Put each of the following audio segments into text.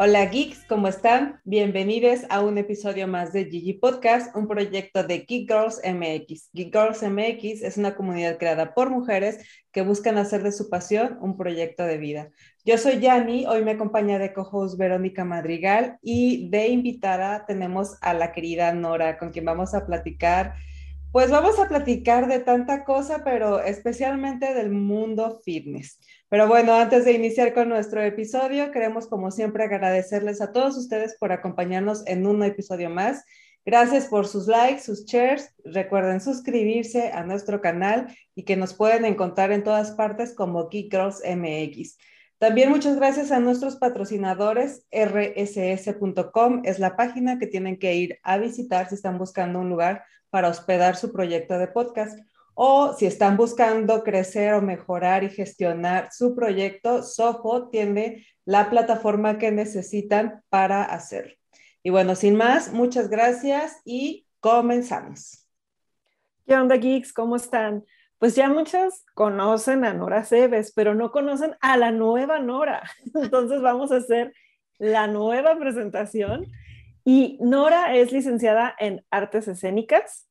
Hola geeks, ¿cómo están? Bienvenidos a un episodio más de Gigi Podcast, un proyecto de Geek Girls MX. Geek Girls MX es una comunidad creada por mujeres que buscan hacer de su pasión un proyecto de vida. Yo soy Yani, hoy me acompaña de co-host Verónica Madrigal y de invitada tenemos a la querida Nora, con quien vamos a platicar pues vamos a platicar de tanta cosa, pero especialmente del mundo fitness. Pero bueno, antes de iniciar con nuestro episodio, queremos como siempre agradecerles a todos ustedes por acompañarnos en un episodio más. Gracias por sus likes, sus shares. Recuerden suscribirse a nuestro canal y que nos pueden encontrar en todas partes como Geek Girls MX. También muchas gracias a nuestros patrocinadores. rss.com es la página que tienen que ir a visitar si están buscando un lugar para hospedar su proyecto de podcast. O si están buscando crecer o mejorar y gestionar su proyecto, Soho tiene la plataforma que necesitan para hacerlo. Y bueno, sin más, muchas gracias y comenzamos. ¿Qué onda, geeks? ¿Cómo están? Pues ya muchas conocen a Nora Cebes, pero no conocen a la nueva Nora. Entonces vamos a hacer la nueva presentación y Nora es licenciada en artes escénicas,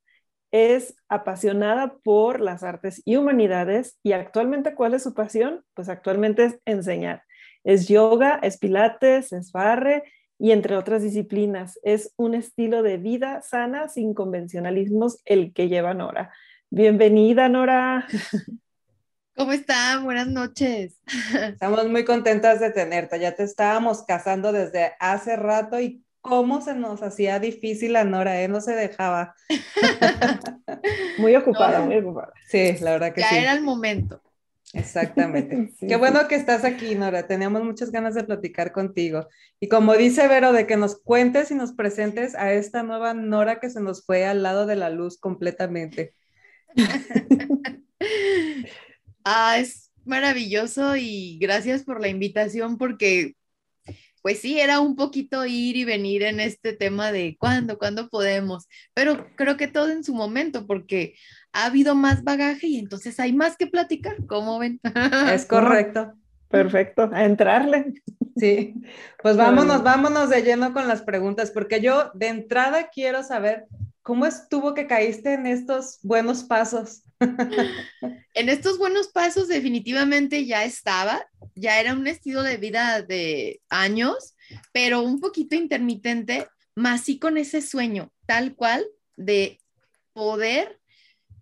es apasionada por las artes y humanidades y actualmente, ¿cuál es su pasión? Pues actualmente es enseñar. Es yoga, es pilates, es barre y entre otras disciplinas. Es un estilo de vida sana sin convencionalismos el que lleva Nora. Bienvenida, Nora. ¿Cómo están? Buenas noches. Estamos muy contentas de tenerte. Ya te estábamos casando desde hace rato y cómo se nos hacía difícil a Nora, ¿eh? No se dejaba. muy ocupada, muy ocupada. Sí, la verdad que ya sí. Ya era el momento. Exactamente. Qué bueno que estás aquí, Nora. Teníamos muchas ganas de platicar contigo. Y como dice Vero, de que nos cuentes y nos presentes a esta nueva Nora que se nos fue al lado de la luz completamente. ah, es maravilloso y gracias por la invitación porque pues sí, era un poquito ir y venir en este tema de cuándo, cuándo podemos, pero creo que todo en su momento, porque ha habido más bagaje y entonces hay más que platicar, ¿cómo ven? Es correcto. Perfecto, a entrarle. Sí, pues vámonos, vámonos de lleno con las preguntas, porque yo de entrada quiero saber cómo estuvo que caíste en estos buenos pasos. en estos buenos pasos definitivamente ya estaba, ya era un estilo de vida de años, pero un poquito intermitente, más sí con ese sueño tal cual de poder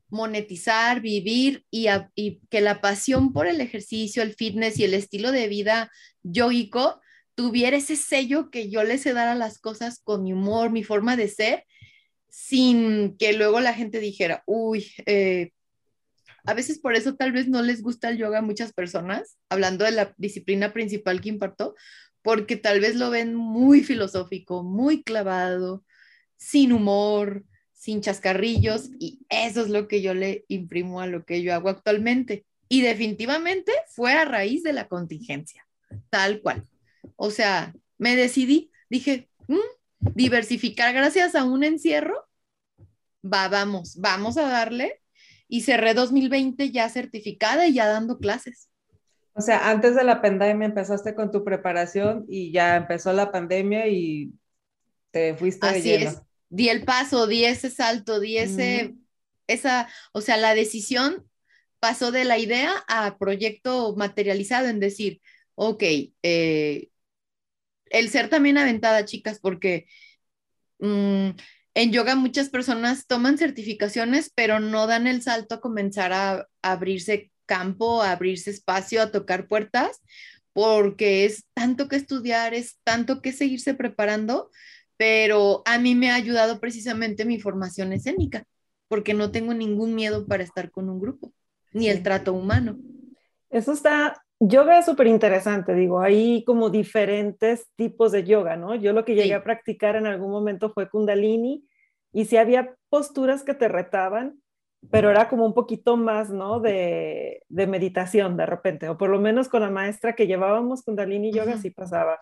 monetizar, vivir y, y, que la pasión por el ejercicio, el fitness y el estilo de vida yoico tuviera ese sello que yo le sé dar a las cosas con mi humor, mi forma de ser, sin que luego la gente dijera, uy, eh, a veces por eso tal vez no les gusta el yoga a muchas personas, hablando de la disciplina principal que imparto, porque tal vez lo ven muy filosófico, muy clavado, sin humor, sin chascarrillos, y eso es lo que yo le imprimo a lo que yo hago actualmente. Y definitivamente fue a raíz de la contingencia, tal cual. O sea, me decidí, dije, mm, diversificar gracias a un encierro, va, vamos, vamos a darle y cerré 2020 ya certificada y ya dando clases. O sea, antes de la pandemia empezaste con tu preparación y ya empezó la pandemia y te fuiste Así de lleno. es. Di el paso, di ese salto, di ese, mm. esa, o sea, la decisión pasó de la idea a proyecto materializado en decir, ok, eh, el ser también aventada, chicas, porque mmm, en yoga muchas personas toman certificaciones, pero no dan el salto a comenzar a, a abrirse campo, a abrirse espacio, a tocar puertas, porque es tanto que estudiar, es tanto que seguirse preparando, pero a mí me ha ayudado precisamente mi formación escénica, porque no tengo ningún miedo para estar con un grupo, ni el trato humano. Eso está, yoga es súper interesante, digo, hay como diferentes tipos de yoga, ¿no? Yo lo que llegué sí. a practicar en algún momento fue kundalini y sí había posturas que te retaban, pero era como un poquito más, ¿no? De, de meditación de repente, o por lo menos con la maestra que llevábamos kundalini yoga uh -huh. sí pasaba.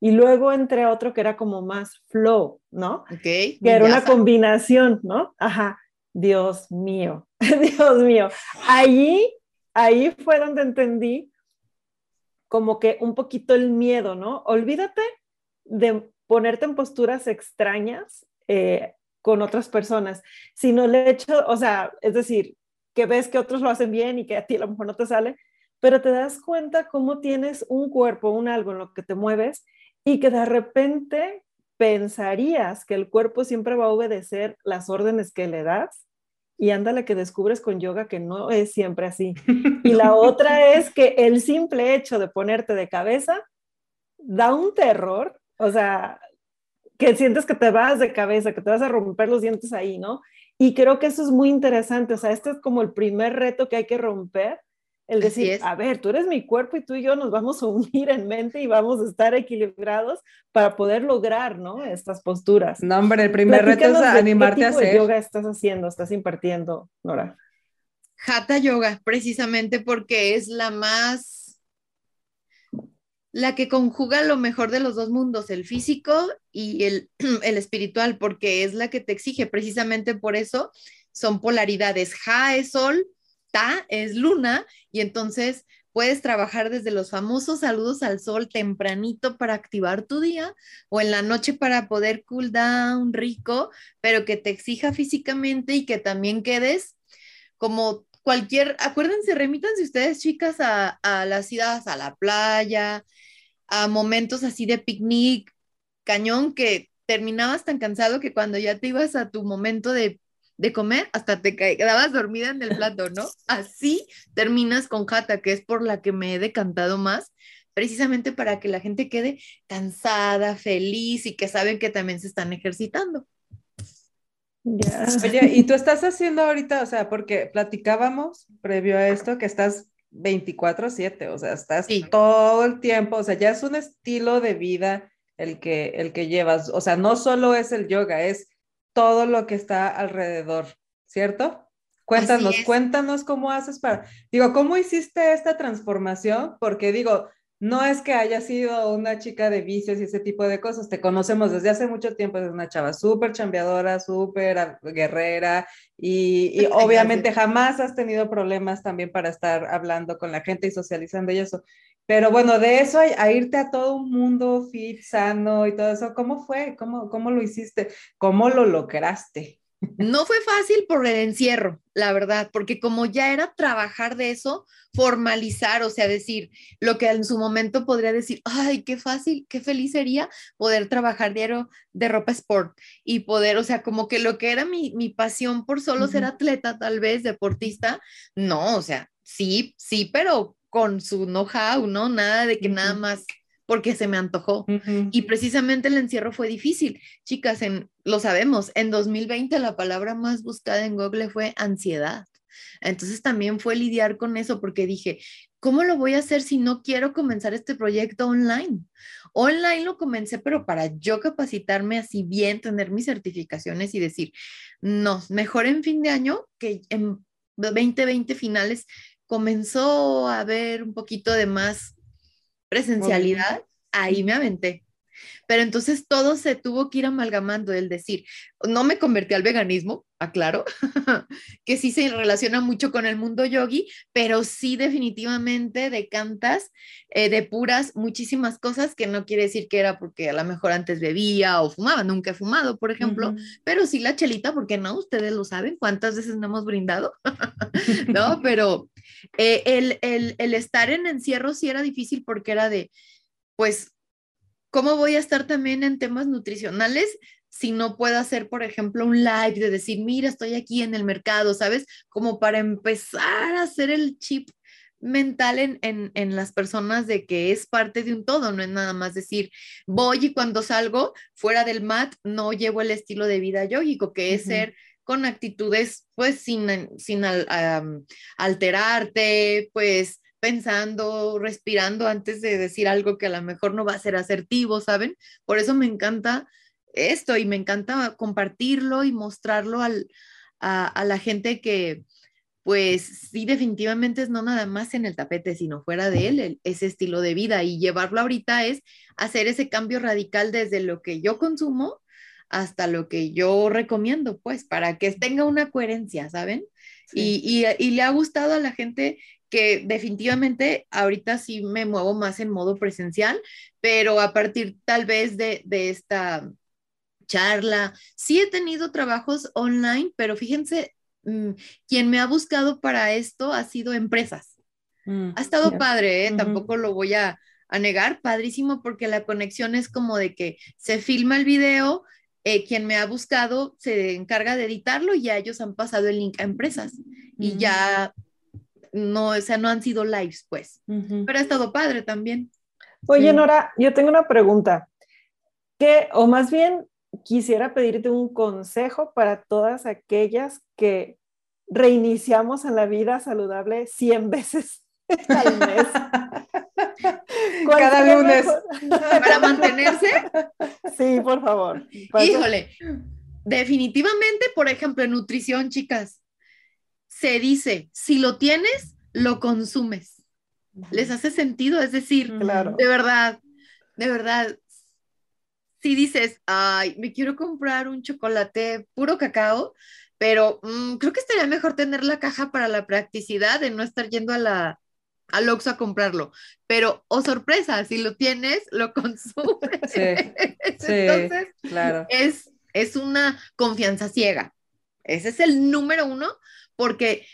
Y luego entré a otro que era como más flow, ¿no? Ok. Que era una combinación, ¿no? Ajá. Dios mío, Dios mío. Allí, ahí fue donde entendí como que un poquito el miedo, ¿no? Olvídate de ponerte en posturas extrañas eh, con otras personas, sino el hecho, o sea, es decir, que ves que otros lo hacen bien y que a ti a lo mejor no te sale, pero te das cuenta cómo tienes un cuerpo, un algo en lo que te mueves y que de repente pensarías que el cuerpo siempre va a obedecer las órdenes que le das y ándale que descubres con yoga que no es siempre así. Y la otra es que el simple hecho de ponerte de cabeza da un terror, o sea, que sientes que te vas de cabeza, que te vas a romper los dientes ahí, ¿no? Y creo que eso es muy interesante, o sea, este es como el primer reto que hay que romper, el decir, a ver, tú eres mi cuerpo y tú y yo nos vamos a unir en mente y vamos a estar equilibrados para poder lograr, ¿no? Estas posturas. No, hombre, el primer reto es animarte a hacer. ¿Qué yoga estás haciendo, estás impartiendo, Nora? Hatha Yoga, precisamente porque es la más, la que conjuga lo mejor de los dos mundos, el físico y el, el espiritual, porque es la que te exige, precisamente por eso son polaridades. Ja es sol, Es luna, y entonces puedes trabajar desde los famosos saludos al sol tempranito para activar tu día o en la noche para poder cool down rico, pero que te exija físicamente y que también quedes como cualquier, acuérdense, remítanse ustedes chicas a, a las idas a la playa, a momentos así de picnic, cañón, que terminabas tan cansado que cuando ya te ibas a tu momento de, de comer, hasta te quedabas dormida en el plato, ¿no? Así terminas con jata, que es por la que me he decantado más, precisamente para que la gente quede cansada, feliz y que saben que también se están ejercitando. Oye, ¿y tú estás haciendo ahorita, o sea, porque platicábamos previo a esto que estás 24/7, o sea, estás todo el tiempo, o sea, ya es un estilo de vida el que, el que llevas, o sea, no solo es el yoga, es todo lo que está alrededor, ¿cierto? Cuéntanos, cuéntanos cómo haces para, digo, ¿cómo hiciste esta transformación? Porque digo, no es que haya sido una chica de vicios y ese tipo de cosas, te conocemos desde hace mucho tiempo, es una chava súper chambeadora, súper guerrera y, obviamente jamás has tenido problemas también para estar hablando con la gente y socializando y eso. Pero bueno, de eso a, irte a todo un mundo fit, sano y todo eso, ¿cómo fue? ¿Cómo, cómo lo hiciste? ¿Cómo lo lograste? No fue fácil por el encierro, la verdad, porque como ya era trabajar de eso, formalizar, o sea, decir lo que en su momento podría decir, ay, qué fácil, qué feliz sería poder trabajar diario de ropa sport y poder, o sea, como que lo que era mi, mi pasión por solo ser atleta, tal vez, deportista, no, o sea, sí, sí, pero con su know-how, ¿no? Nada de que nada más porque se me antojó. Y precisamente el encierro fue difícil. Chicas, en, lo sabemos, en 2020 la palabra más buscada en Google fue ansiedad. Entonces también fue lidiar con eso porque dije, ¿cómo lo voy a hacer si no quiero comenzar este proyecto online? Online lo comencé, pero para yo capacitarme así bien, tener mis certificaciones y decir, no, mejor en fin de año que en 2020 finales comenzó a haber un poquito de más presencialidad, ahí me aventé. Pero entonces todo se tuvo que ir amalgamando, el decir, no me convertí al veganismo, aclaro, que sí se relaciona mucho con el mundo yogi, pero sí definitivamente decantas, eh, de puras muchísimas cosas que no quiere decir que era porque a lo mejor antes bebía o fumaba, nunca he fumado, por ejemplo, pero sí la chelita, porque no, ustedes lo saben, cuántas veces no hemos brindado, ¿no? Pero eh, el, el, el estar en encierro sí era difícil porque era de, pues, ¿cómo voy a estar también en temas nutricionales si no puedo hacer, por ejemplo, un live de decir, mira, estoy aquí en el mercado, ¿sabes? Como para empezar a hacer el chip mental en, en, en, las personas de que es parte de un todo, no es nada más decir, voy y cuando salgo fuera del mat no llevo el estilo de vida yógico, que es ser con actitudes pues sin, sin alterarte, pues pensando, respirando antes de decir algo que a lo mejor no va a ser asertivo, ¿saben? Por eso me encanta esto y me encanta compartirlo y mostrarlo al, a, a, la gente que, pues sí, definitivamente es no nada más en el tapete, sino fuera de él, ese estilo de vida y llevarlo ahorita es hacer ese cambio radical desde lo que yo consumo hasta lo que yo recomiendo, pues, para que tenga una coherencia, ¿saben? Y, y, y, le ha gustado a la gente que definitivamente ahorita sí me muevo más en modo presencial, pero a partir tal vez de, de esta charla, sí he tenido trabajos online, pero fíjense, mm, quien me ha buscado para esto ha sido empresas. Mm, Ha estado padre, ¿eh? Tampoco lo voy a, a negar, padrísimo porque la conexión es como de que se filma el video, eh, quien me ha buscado se encarga de editarlo y ya ellos han pasado el link a empresas y Mm. ya no, o sea, no han sido lives, pues, Ujú. pero ha estado padre también. Oye, Sí. Nora, yo tengo una pregunta. ¿Qué, o más bien, quisiera pedirte un consejo para todas aquellas que reiniciamos en la vida saludable 100 veces al mes? ¿Cuál Cada lunes. Para mantenerse, Sí, por favor. Híjole, definitivamente, por ejemplo, en nutrición, chicas, se dice, si lo tienes, lo consumes. ¿Les hace sentido? Es decir, Claro. de verdad, de verdad, si dices, ay, me quiero comprar un chocolate puro cacao, pero mm, creo que estaría mejor tener la caja para la practicidad de no estar yendo a la al Oxxo a comprarlo. Pero, oh sorpresa, si lo tienes, lo consumes. Sí, sí. Entonces, Claro. es, es una confianza ciega. Ese es el número uno, porque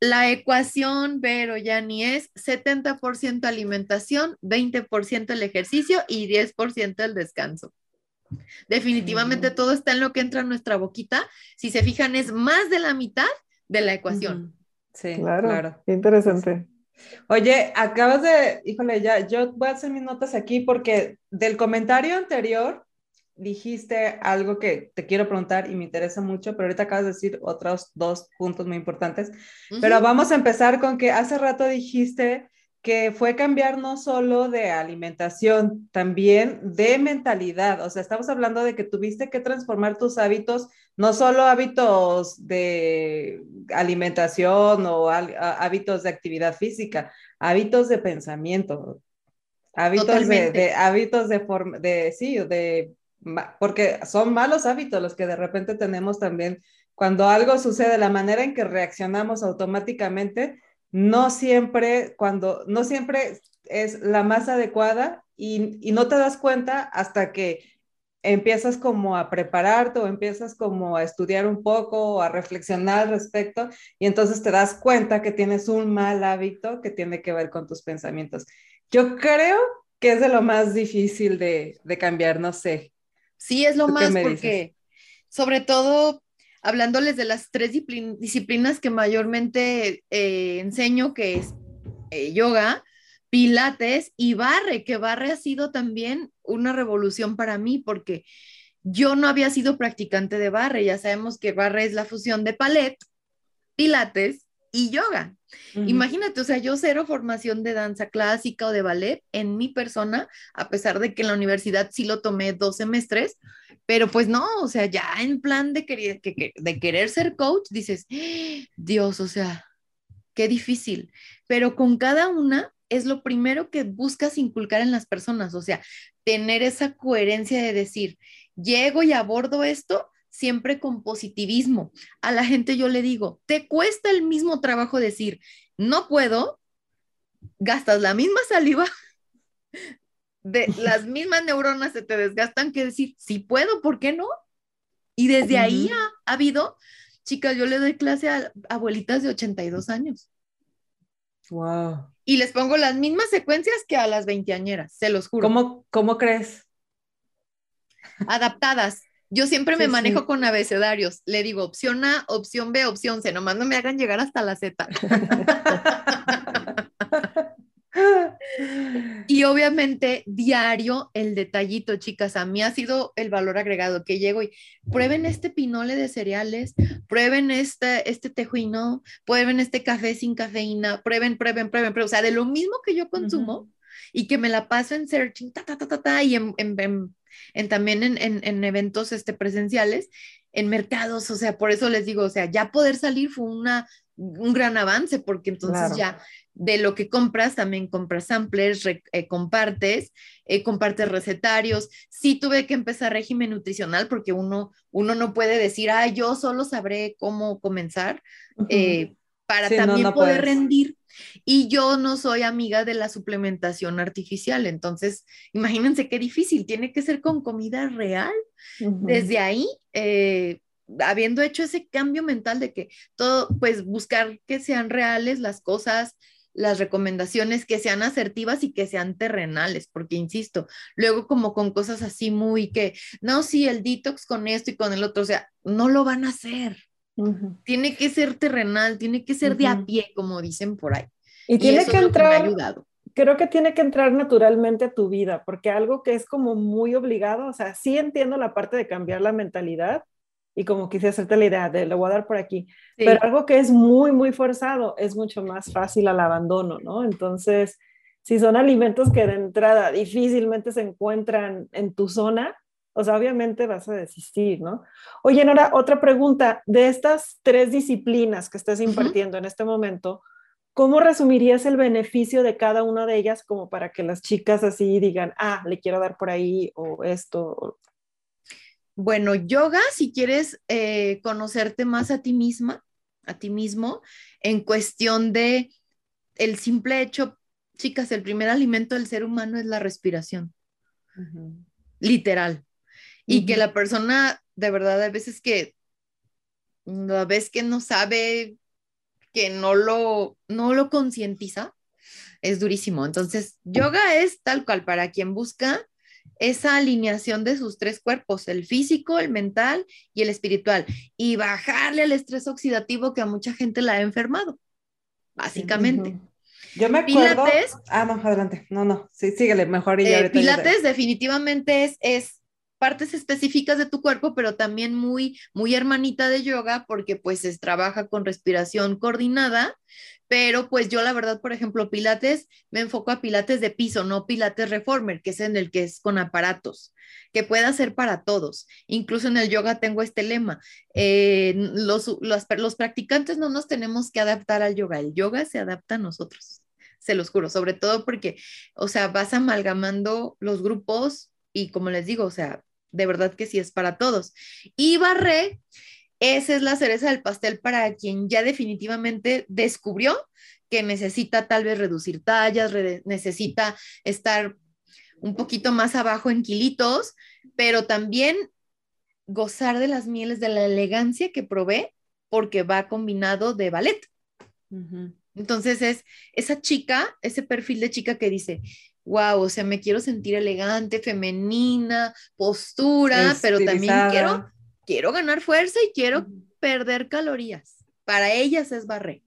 la ecuación, Vero, ya ni es 70% alimentación, 20% el ejercicio y 10% el descanso. Definitivamente todo está en lo que entra a nuestra boquita. Si se fijan, es más de la mitad de la ecuación. Sí, Claro, claro. qué interesante. Oye, acabas de, híjole, ya, yo voy a hacer mis notas aquí porque del comentario anterior dijiste algo que te quiero preguntar y me interesa mucho, pero ahorita acabas de decir otros dos puntos muy importantes. Pero vamos a empezar con que hace rato dijiste que fue cambiar no solo de alimentación, también de mentalidad. O sea, estamos hablando de que tuviste que transformar tus hábitos, no solo hábitos de alimentación o há- hábitos de actividad física, hábitos de pensamiento, hábitos de, Totalmente. de- hábitos de forma, de sí, de porque son malos hábitos los que de repente tenemos también cuando algo sucede, la manera en que reaccionamos automáticamente, no siempre, cuando, no siempre es la más adecuada y, y no te das cuenta hasta que empiezas como a prepararte o empiezas como a estudiar un poco o a reflexionar al respecto y entonces te das cuenta que tienes un mal hábito que tiene que ver con tus pensamientos. Yo creo que es de lo más difícil de, de cambiar, no sé. Sí, es lo ¿Tú qué más porque, sobre todo, hablándoles de las tres disciplin- disciplinas que mayormente eh, enseño, que es eh, yoga, pilates y barre, que barre ha sido también una revolución para mí porque yo no había sido practicante de barre, ya sabemos que barre es la fusión de ballet, pilates y yoga. Ujú. Imagínate, o sea, yo cero formación de danza clásica o de ballet en mi persona, a pesar de que en la universidad sí lo tomé dos semestres, pero pues no, o sea, ya en plan de querer, que- que- de querer ser coach, dices, "Ah, Dios, o sea, qué difícil, pero con cada una es lo primero que buscas inculcar en las personas, o sea, tener esa coherencia de decir, llego y abordo esto siempre con positivismo. A la gente yo le digo, te cuesta el mismo trabajo decir, no puedo, gastas la misma saliva, de las mismas neuronas se te desgastan que decir, sí puedo, ¿por qué no? Y desde ahí ha, ha habido, chicas, yo le doy clase a abuelitas de 82 años Wow. Y les pongo las mismas secuencias que a las veinteañeras, se los juro. ¿Cómo, ¿Cómo crees? adaptadas. Yo siempre me Sí, manejo sí. con abecedarios. Le digo opción A, opción B, opción C. Nomás no me hagan llegar hasta la Z. Y obviamente diario el detallito, chicas. A mí ha sido el valor agregado que llego y prueben este pinole de cereales, prueben este, este tejuino, prueben este café sin cafeína, prueben, prueben, prueben, prueben. O sea, de lo mismo que yo consumo y que me la paso en searching, ta, ta, ta, ta, ta, y en, en- en- en también en, en- en eventos este, presenciales, en mercados, o sea, por eso les digo, o sea, ya poder salir fue una, un gran avance, porque entonces Claro. ya de lo que compras, también compras samplers, re- eh, compartes, eh, compartes recetarios. Sí tuve que empezar régimen nutricional porque uno, uno no puede decir, ah, yo solo sabré cómo comenzar. Eh, para también poder rendir. Y yo no soy amiga de la suplementación artificial, entonces imagínense qué difícil, tiene que ser con comida real. Desde ahí, eh, habiendo hecho ese cambio mental de que todo, pues buscar que sean reales las cosas, las recomendaciones que sean asertivas y que sean terrenales, porque insisto, luego como con cosas así muy que, no, sí, el detox con esto y con el otro, o sea, no lo van a hacer. Tiene que ser terrenal, tiene que ser de a pie, como dicen por ahí. Y, tiene que entrar, creo que tiene que entrar naturalmente a tu vida, porque algo que es como muy obligado, o sea, sí entiendo la parte de cambiar la mentalidad, y como quise hacerte la idea de lo voy a dar por aquí, pero algo que es muy, muy forzado es mucho más fácil al abandono, ¿no? Entonces, si son alimentos que de entrada difícilmente se encuentran en tu zona, o sea, obviamente vas a desistir, ¿no? Oye, Nora, otra pregunta, de estas tres disciplinas que estás impartiendo en este momento, ¿cómo resumirías el beneficio de cada una de ellas como para que las chicas así digan, ah, le quiero dar por ahí o esto? Bueno, yoga, si quieres eh, conocerte más a ti misma, a ti mismo, en cuestión de el simple hecho, chicas, el primer alimento del ser humano es la respiración. Literal. Y que la persona, de verdad, a veces que la vez que no sabe, que no lo, no lo concientiza, es durísimo. Entonces, yoga es tal cual para quien busca esa alineación de sus tres cuerpos, el físico, el mental y el espiritual, y bajarle al estrés oxidativo que a mucha gente la ha enfermado, básicamente. Yo me acuerdo. Pilates. Ah, no, adelante. No, no, sí, síguele mejor. Y eh, Pilates definitivamente es, es partes específicas de tu cuerpo, pero también muy, muy hermanita de yoga, porque pues se trabaja con respiración coordinada, pero pues yo la verdad, por ejemplo, Pilates, me enfoco a Pilates de piso, no Pilates Reformer, que es en el que es con aparatos, que pueda ser para todos. Incluso en el yoga tengo este lema, eh, los, los, practicantes no nos tenemos que adaptar al yoga, el yoga se adapta a nosotros, se los juro, sobre todo porque, o sea, vas amalgamando los grupos y como les digo, o sea, de verdad que sí es para todos. Y barré esa es la cereza del pastel para quien ya definitivamente descubrió que necesita tal vez reducir tallas, necesita estar un poquito más abajo en kilitos, pero también gozar de las mieles de la elegancia que provee porque va combinado de ballet. Entonces es esa chica, ese perfil de chica que dice, wow, o sea, me quiero sentir elegante, femenina, postura, pero también quiero quiero ganar fuerza y quiero perder calorías. Para ellas es barré.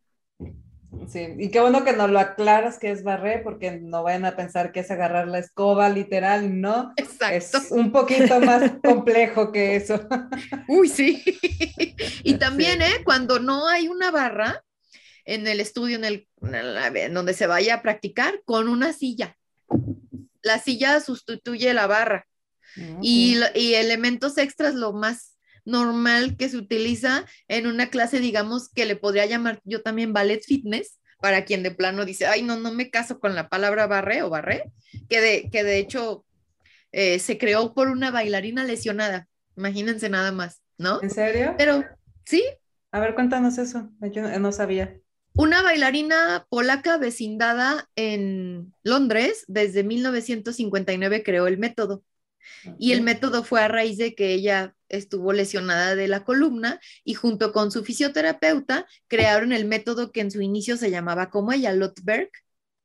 Sí, y qué bueno que nos lo aclaras que es barré, porque no vayan a pensar que es agarrar la escoba literal, ¿no? Exacto. Es un poquito más complejo que eso. Uy, sí. y también, ¿eh? Cuando no hay una barra en el estudio, en el, en donde se vaya a practicar, con una silla. La silla sustituye la barra. Ah, y, y elementos extras, lo más normal que se utiliza en una clase, digamos, que le podría llamar yo también ballet fitness, para quien de plano dice, ay, no, no me caso con la palabra barré o barré, que de, que de hecho eh, se creó por una bailarina lesionada, imagínense nada más, ¿no? ¿En serio? Pero, sí. A ver, cuéntanos eso, yo no sabía. Una bailarina polaca vecindada en Londres desde 1959 creó el método. Y el método fue a raíz de que ella estuvo lesionada de la columna y junto con su fisioterapeuta crearon el método que en su inicio se llamaba como ella, Lotberg.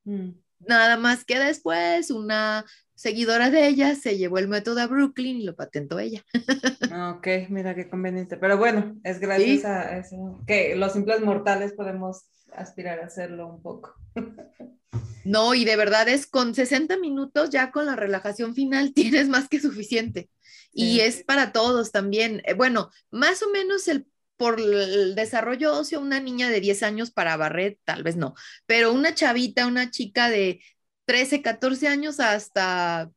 Mm. Nada más que después una seguidora de ella se llevó el método a Brooklyn y lo patentó ella. Ah, ok, mira qué conveniente. Pero bueno, es gracias a eso que los simples mortales podemos aspirar a hacerlo un poco. No, y de verdad es con 60 minutos ya con la relajación final tienes más que suficiente. Y es para todos también. Eh, bueno, más o menos el por el desarrollo óseo, una niña de 10 años para barrer, tal vez no, pero una chavita, una chica de 13, 14 años hasta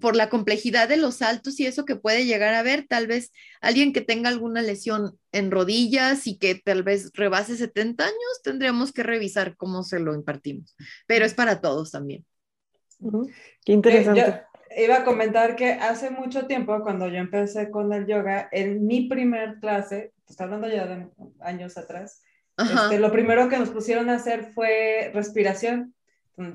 por la complejidad de los saltos y eso que puede llegar a ver, tal vez alguien que tenga alguna lesión en rodillas y que tal vez rebase 70 años, tendríamos que revisar cómo se lo impartimos, pero es para todos también. Qué interesante. iba a comentar que hace mucho tiempo, cuando yo empecé con el yoga, en mi primer clase, está hablando ya de años atrás, Este, lo primero que nos pusieron a hacer fue respiración.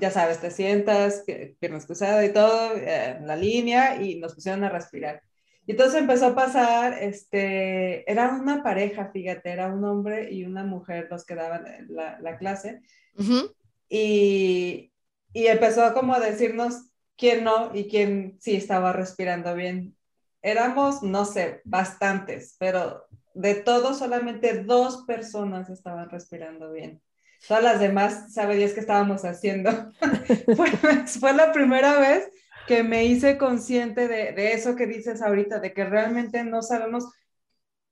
Ya sabes, te sientas, piernas cruzadas y todo, eh, en la línea, y nos pusieron a respirar. Y entonces empezó a pasar, este, era una pareja, fíjate, era un hombre y una mujer los que daban la, la clase. y, y empezó como a decirnos quién no y quién sí estaba respirando bien. Éramos, no sé, bastantes, pero de todos solamente dos personas estaban respirando bien. Todas las demás, sabe Dios qué estábamos haciendo. fue, fue la primera vez que me hice consciente de, de, eso que dices ahorita, de que realmente no sabemos,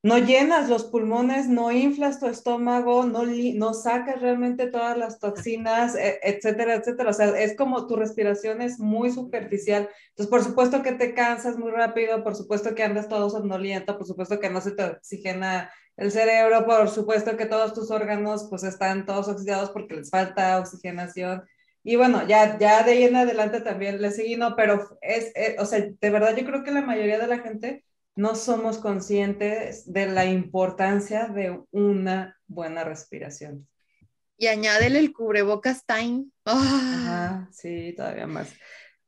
no llenas los pulmones, no inflas tu estómago, no, no sacas realmente todas las toxinas, e, etcétera, etcétera. O sea, es como tu respiración es muy superficial. Entonces, por supuesto que te cansas muy rápido, por supuesto que andas todo somnoliento, por supuesto que no se te oxigena el cerebro, por supuesto que todos tus órganos pues están todos oxidados porque les falta oxigenación. Y bueno, ya, ya de ahí en adelante también le seguí, no, pero es, eh, o sea, de verdad yo creo que la mayoría de la gente no somos conscientes de la importancia de una buena respiración. Y añádele el cubrebocas time. Ajá, sí, todavía más.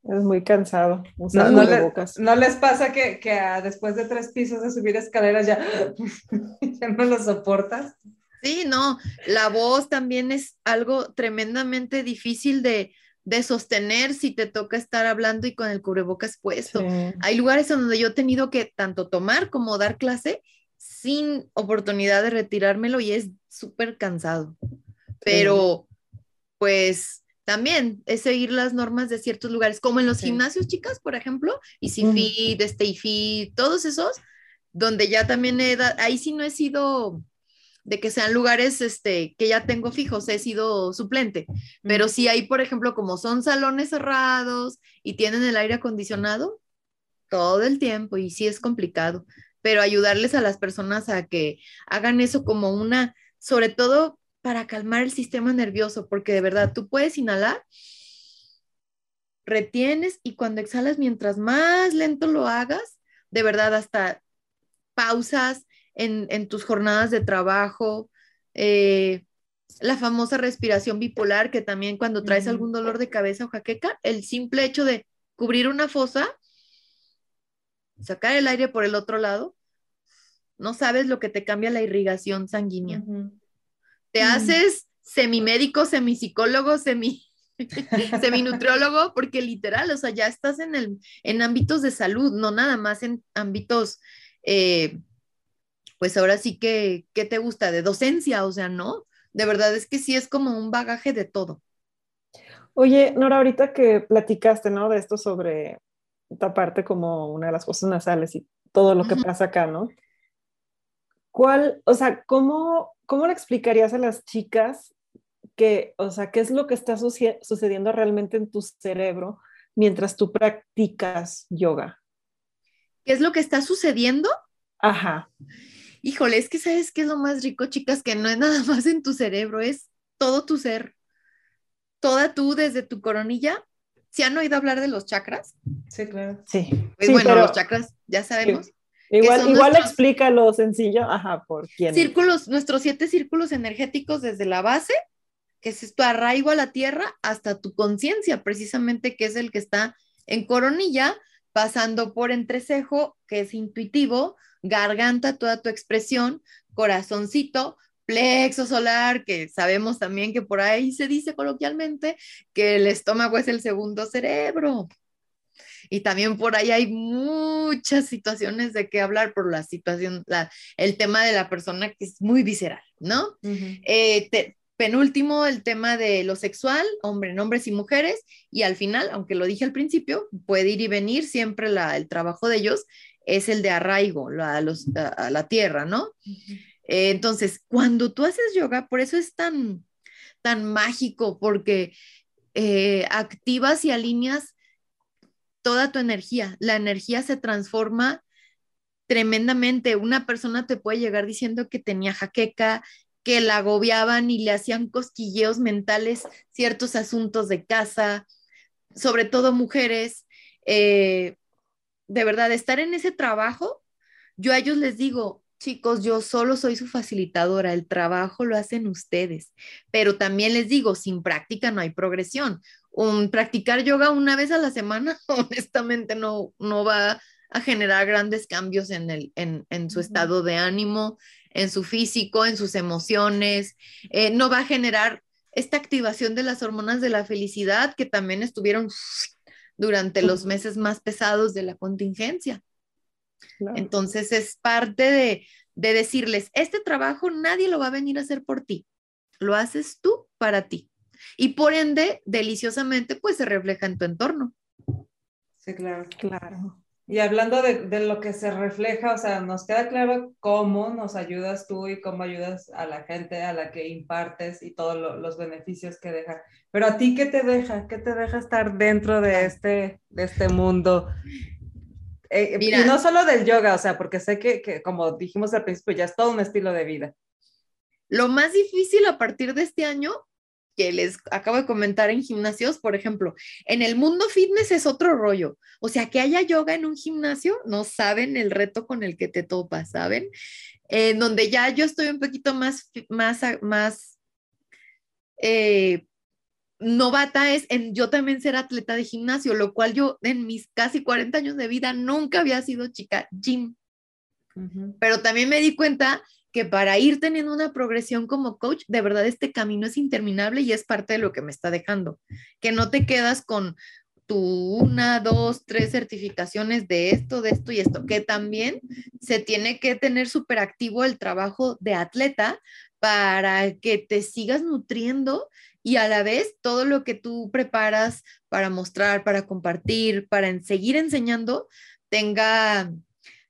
Es muy cansado usar no, cubrebocas. No, les pasa que, que después de tres pisos de subir escaleras ya, ya no lo soportas? Sí, no, la voz también es algo tremendamente difícil de, sostener si te toca estar hablando y con el cubrebocas puesto. Hay lugares donde yo he tenido que tanto tomar como dar clase sin oportunidad de retirármelo y es súper cansado. Pero, pues, también es seguir las normas de ciertos lugares, como en los gimnasios, chicas, por ejemplo, y si Fit, Stay Fit, todos esos, donde ya también he dado, ahí sí no he sido de que sean lugares este, que ya tengo fijos, he sido suplente, pero si hay, por ejemplo, como son salones cerrados y tienen el aire acondicionado todo el tiempo y sí es complicado, pero ayudarles a las personas a que hagan eso como una, sobre todo para calmar el sistema nervioso, porque de verdad tú puedes inhalar, retienes y cuando exhalas, mientras más lento lo hagas, de verdad hasta pausas, en, tus jornadas de trabajo, eh, la famosa respiración bipolar, que también cuando traes algún dolor de cabeza o jaqueca, el simple hecho de cubrir una fosa, sacar el aire por el otro lado, no sabes lo que te cambia la irrigación sanguínea. Te haces semimédico, semipsicólogo, semi seminutriólogo, porque literal, o sea, ya estás en, el, en ámbitos de salud, no nada más en ámbitos eh, pues ahora sí que, ¿qué te gusta? De docencia, o sea, ¿no? De verdad es que sí es como un bagaje de todo. Oye, Nora, ahorita que platicaste, ¿no? De esto sobre esta parte como una de las cosas nasales y todo lo que pasa acá, ¿no? ¿Cuál, o sea, cómo, cómo le explicarías a las chicas que, o sea, qué es lo que está sucediendo realmente en tu cerebro mientras tú practicas yoga? ¿Qué es lo que está sucediendo? Ajá híjole, es que sabes qué es lo más rico, chicas, que no es nada más en tu cerebro, es todo tu ser, toda tú desde tu coronilla. ¿Se han oído hablar de los chakras? Sí, claro. Sí. Pues bueno, los chakras, ya sabemos. Igual, igual explica lo sencillo, ajá, por quién. Círculos, nuestros siete círculos energéticos desde la base, que es tu arraigo a la tierra, hasta tu conciencia, precisamente, que es el que está en coronilla, pasando por entrecejo, que es intuitivo, garganta, toda tu expresión, corazoncito, plexo solar, que sabemos también que por ahí se dice coloquialmente que el estómago es el segundo cerebro. Y también por ahí hay muchas situaciones de qué hablar por la situación, el tema de la persona que es muy visceral, ¿no? Eh, penúltimo, el tema de lo sexual, hombre, hombres y mujeres, y al final, aunque lo dije al principio, puede ir y venir siempre el trabajo de ellos, es el de arraigo a, la tierra, ¿no? Eh, entonces, cuando tú haces yoga, por eso es tan, tan mágico, porque eh, activas y alineas toda tu energía. La energía se transforma tremendamente. Una persona te puede llegar diciendo que tenía jaqueca, que la agobiaban y le hacían cosquilleos mentales ciertos asuntos de casa, sobre todo mujeres. Eh, de verdad, estar en ese trabajo, yo a ellos les digo, chicos, yo solo soy su facilitadora, el trabajo lo hacen ustedes, pero también les digo, sin práctica no hay progresión. Un, practicar yoga una vez a la semana, honestamente, no, no va a generar grandes cambios en, el, en, en su estado de ánimo, en su físico, en sus emociones, eh, no va a generar esta activación de las hormonas de la felicidad que también estuvieron durante los meses más pesados de la contingencia. Entonces es parte de, de decirles, este trabajo nadie lo va a venir a hacer por ti, lo haces tú para ti. Y por ende, deliciosamente, pues se refleja en tu entorno. Sí, claro. Claro. Y hablando de, de, lo que se refleja, o sea, nos queda claro cómo nos ayudas tú y cómo ayudas a la gente a la que impartes y todos los beneficios que deja. Pero a ti, ¿qué te deja? ¿Qué te deja estar dentro de este, de este mundo? Eh, y no solo del yoga, o sea, porque sé que, que, como dijimos al principio, ya es todo un estilo de vida. Lo más difícil a partir de este año que les acabo de comentar en gimnasios, por ejemplo, en el mundo fitness es otro rollo. O sea, que haya yoga en un gimnasio, no saben el reto con el que te topas, ¿saben? En donde ya yo estoy un poquito más, más, más eh, novata es en yo también ser atleta de gimnasio, lo cual yo en mis casi 40 años de vida nunca había sido chica gym. Pero también me di cuenta que para ir teniendo una progresión como coach, de verdad este camino es interminable y es parte de lo que me está dejando, que no te quedas con tu una, dos, tres certificaciones de esto, de esto y esto, que también se tiene que tener súper activo el trabajo de atleta para que te sigas nutriendo y a la vez todo lo que tú preparas para mostrar, para compartir, para seguir enseñando, tenga,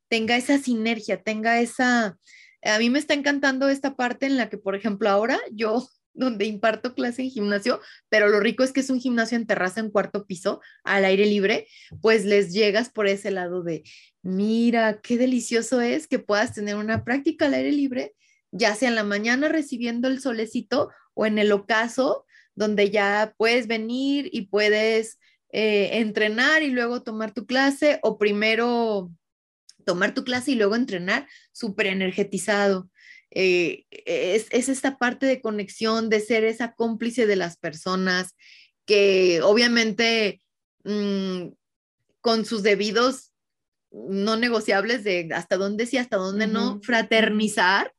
tenga esa sinergia, tenga esa, a mí me está encantando esta parte en la que, por ejemplo, ahora yo donde imparto clase en gimnasio, pero lo rico es que es un gimnasio en terraza en cuarto piso, al aire libre, pues les llegas por ese lado de, mira, qué delicioso es que puedas tener una práctica al aire libre, ya sea en la mañana recibiendo el solecito o en el ocaso, donde ya puedes venir y puedes eh, entrenar y luego tomar tu clase o primero tomar tu clase y luego entrenar súper energetizado. Eh, es, esta parte de conexión, de ser esa cómplice de las personas, que obviamente mm, con sus debidos no negociables de hasta dónde sí, hasta dónde no, fraternizar,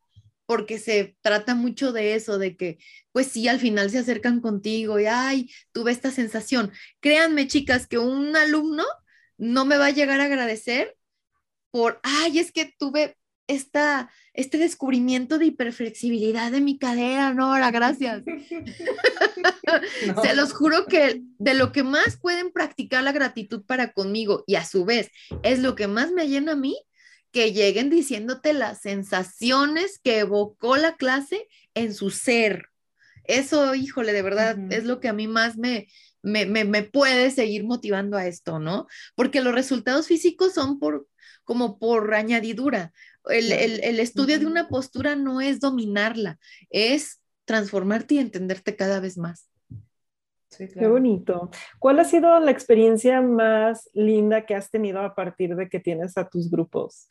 porque se trata mucho de eso, de que, pues sí, al final se acercan contigo y, ay, tuve esta sensación. Créanme, chicas, que un alumno no me va a llegar a agradecer por, ay, es que tuve esta, este descubrimiento de hiperflexibilidad de mi cadera, Nora, gracias. Se los juro que de lo que más pueden practicar la gratitud para conmigo y a su vez es lo que más me llena a mí, que lleguen diciéndote las sensaciones que evocó la clase en su ser. Eso, híjole, de verdad, es lo que a mí más me, me, me, me puede seguir motivando a esto, ¿no? Porque los resultados físicos son por como por añadidura. El, estudio de una postura no es dominarla, es transformarte y entenderte cada vez más. Qué bonito. ¿Cuál ha sido la experiencia más linda que has tenido a partir de que tienes a tus grupos?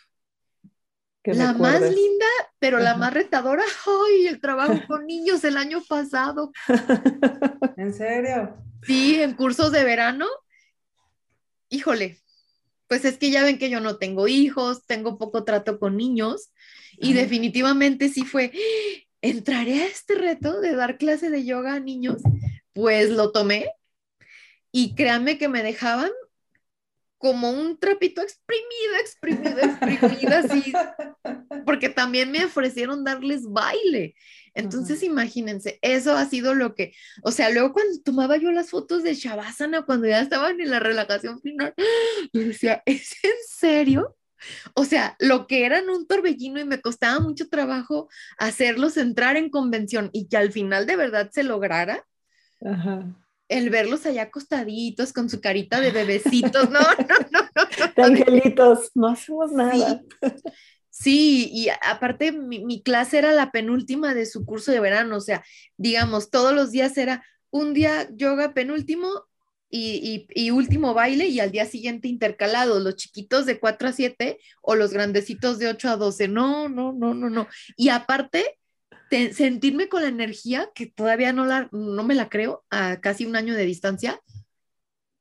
La más linda, pero la más retadora, ¡ay! El trabajo con niños el año pasado. ¿En serio? Sí, en cursos de verano. Híjole, pues es que ya ven que yo no tengo hijos, tengo poco trato con niños y definitivamente sí fue, entraré a este reto de dar clase de yoga a niños, pues lo tomé y créanme que me dejaban como un trapito exprimido, exprimido, exprimido, así, porque también me ofrecieron darles baile. Entonces, imagínense, eso ha sido lo que, o sea, luego cuando tomaba yo las fotos de Shavasana, cuando ya estaban en la relajación final, yo decía, ¿es en serio? O sea, lo que eran un torbellino y me costaba mucho trabajo hacerlos entrar en convención y que al final de verdad se lograra. El verlos allá acostaditos con su carita de bebecitos, no, no, no, no. De angelitos, no hacemos nada. Sí, y aparte mi, clase era la penúltima de su curso de verano, o sea, digamos, todos los días era un día yoga penúltimo y, y, último baile y al día siguiente intercalados, los chiquitos de 4 a 7 o los grandecitos de 8 a 12. No, no, no, no, no. Y aparte, sentirme con la energía que todavía no, la, no me la creo a casi un año de distancia,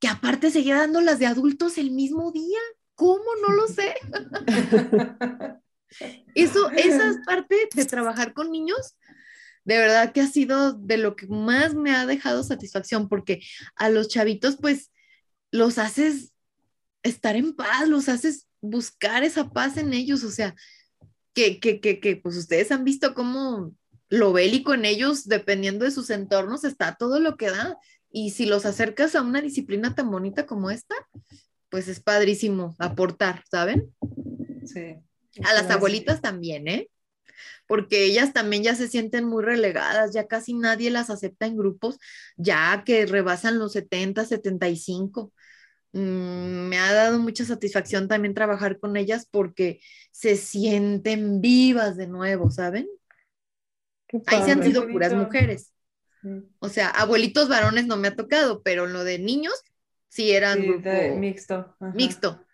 que aparte seguía dando las de adultos el mismo día. ¿Cómo? No lo sé. Eso, esa es parte de trabajar con niños de verdad que ha sido de lo que más me ha dejado satisfacción, porque a los chavitos, pues, los haces estar en paz, los haces buscar esa paz en ellos, o sea, que, que, que, que pues ustedes han visto cómo lo bélico en ellos, dependiendo de sus entornos, está todo lo que da. Y si los acercas a una disciplina tan bonita como esta, pues es padrísimo aportar, ¿saben? Sí. A las abuelitas también, ¿eh? porque ellas también ya se sienten muy relegadas, ya casi nadie las acepta en grupos, ya que rebasan los 70, 75. Mm, me ha dado mucha satisfacción también trabajar con ellas porque se sienten vivas de nuevo, ¿saben? Ahí se han sido puras mujeres. O sea, abuelitos varones no me ha tocado, pero lo de niños sí eran mixto. Mixto.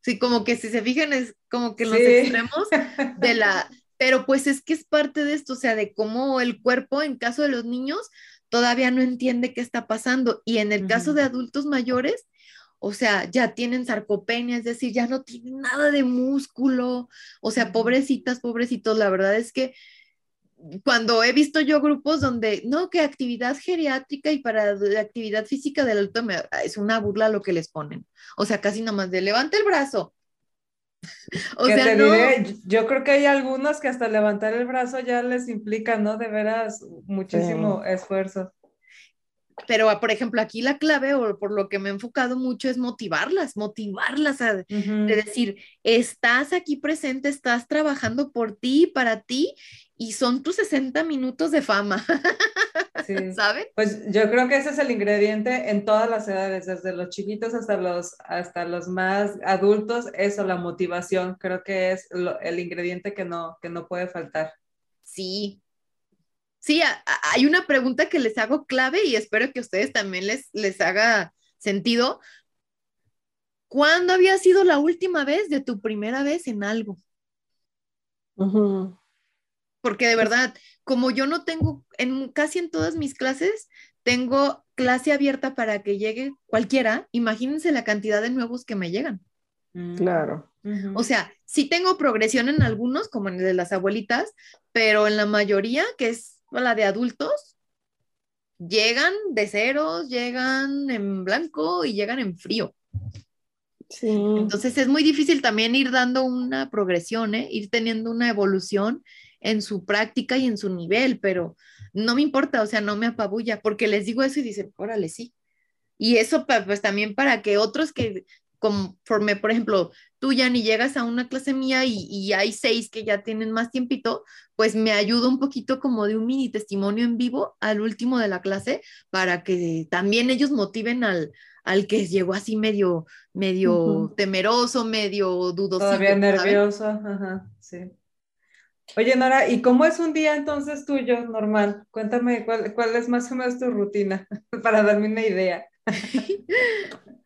Sí, como que si se fijan es como que los extremos de la, pero pues es que es parte de esto, o sea, de cómo el cuerpo, en caso de los niños, todavía no entiende qué está pasando. Y en el caso de adultos mayores, o sea, ya tienen sarcopenia, es decir, ya no tienen nada de músculo. O sea, pobrecitas, pobrecitos, la verdad es que cuando he visto yo grupos donde, no, que actividad geriátrica y para actividad física del adulto es una burla lo que les ponen. O sea, casi nada más de levanta el brazo, o sea, no... yo creo que hay algunos que hasta levantar el brazo ya les implica, ¿no? De veras, muchísimo esfuerzo. Pero, por ejemplo, aquí la clave, o por lo que me he enfocado mucho, es motivarlas, motivarlas a de decir, estás aquí presente, estás trabajando por ti, para ti, y son tus 60 minutos de fama. Sí. ¿Saben? Pues yo creo que ese es el ingrediente en todas las edades, desde los chiquitos hasta los, hasta los más adultos, eso, la motivación, creo que es el ingrediente que no, que no puede faltar. Sí. Sí, hay una pregunta que les hago clave y espero que a ustedes también les, les haga sentido. ¿Cuándo había sido la última vez de tu primera vez en algo? Porque de verdad, como yo no tengo, en casi en todas mis clases, tengo clase abierta para que llegue cualquiera, imagínense la cantidad de nuevos que me llegan. Mm. Claro. O sea, sí tengo progresión en algunos, como en el de las abuelitas, pero en la mayoría, que es la de adultos, llegan de ceros, llegan en blanco y llegan en frío. Sí. Entonces es muy difícil también ir dando una progresión, ¿eh? ir teniendo una evolución en su práctica y en su nivel, pero no me importa, o sea, no me apabulla, porque les digo eso y dicen, órale, sí. Y eso pues también para que otros que conforme, por ejemplo, tú ya ni llegas a una clase mía y, hay seis que ya tienen más tiempito, pues me ayuda un poquito como de un mini testimonio en vivo al último de la clase para que también ellos motiven al, al que llegó así medio, medio temeroso, medio dudoso. Todavía nervioso, ajá, sí. Oye, Nora, ¿y cómo es un día entonces tuyo normal? Cuéntame cuál, cuál es más o menos tu rutina para darme una idea.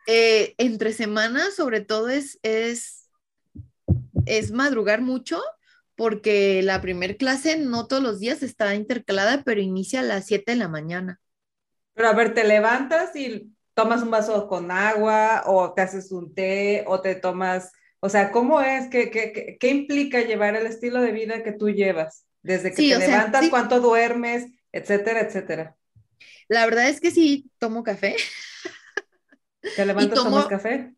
Eh, entre semanas, sobre todo, es, es, es madrugar mucho porque la primer clase no todos los días está intercalada, pero inicia a las 7 de la mañana. Pero a ver, te levantas y tomas un vaso con agua o te haces un té o te tomas o sea, ¿cómo es? ¿Qué, qué, qué implica llevar el estilo de vida que tú llevas? Desde que te levantas, cuánto duermes, etcétera, etcétera. La verdad es que sí, tomo café. ¿Te levantas, tomo, tomas café?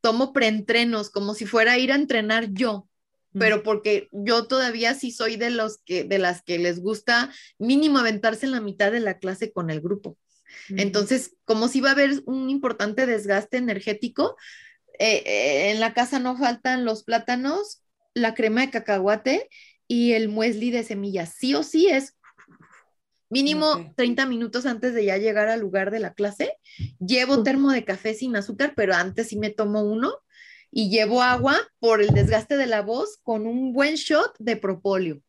Tomo preentrenos, como si fuera a ir a entrenar yo mm. pero porque yo todavía sí soy de los que de las que les gusta mínimo aventarse en la mitad de la clase con el grupo. Entonces, como si va a haber un importante desgaste energético, eh, eh, en la casa no faltan los plátanos, la crema de cacahuate y el muesli de semillas. Sí o sí es mínimo 30 minutos antes de ya llegar al lugar de la clase. Llevo termo de café sin azúcar, pero antes sí me tomo uno y llevo agua por el desgaste de la voz con un buen shot de propóleo.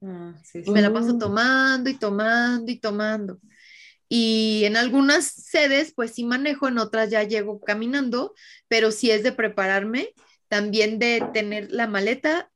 Ah, y me la paso tomando y tomando y tomando. Y en algunas sedes, pues sí manejo, en otras ya llego caminando, pero sí es de prepararme, también de tener la maleta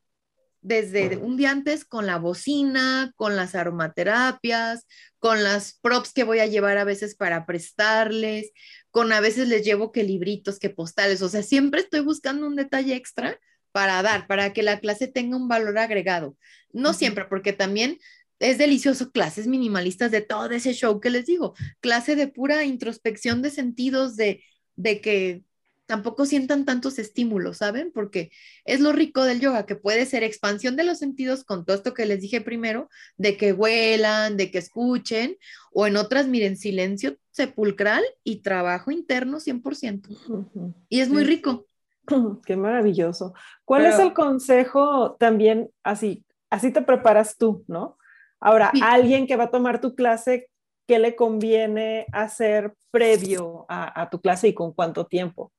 desde un día antes con la bocina, con las aromaterapias, con las props que voy a llevar a veces para prestarles, con a veces les llevo que libritos, que postales, o sea, siempre estoy buscando un detalle extra para dar, para que la clase tenga un valor agregado. No siempre, porque también es delicioso clases minimalistas de todo ese show que les digo, clase de pura introspección de sentidos, de, de que tampoco sientan tantos estímulos, ¿saben? Porque es lo rico del yoga, que puede ser expansión de los sentidos con todo esto que les dije primero, de que huelan, de que escuchen, o en otras, miren, silencio sepulcral y trabajo interno 100%. Y es muy rico. Qué maravilloso. ¿Cuál es el consejo también así? Así te preparas tú, ¿no? Ahora, alguien que va a tomar tu clase, ¿qué le conviene hacer previo a tu clase y con cuánto tiempo?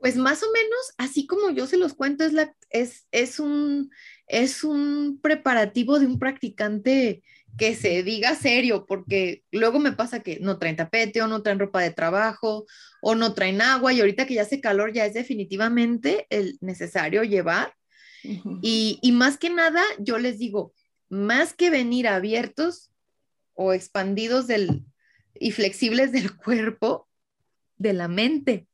Pues más o menos, así como yo se los cuento, es, la, es, es, un, es un preparativo de un practicante que se diga serio, porque luego me pasa que no traen tapete o no traen ropa de trabajo o no traen agua y ahorita que ya hace calor ya es definitivamente el necesario llevar. y, y más que nada, yo les digo, más que venir abiertos o expandidos del, y flexibles del cuerpo, de la mente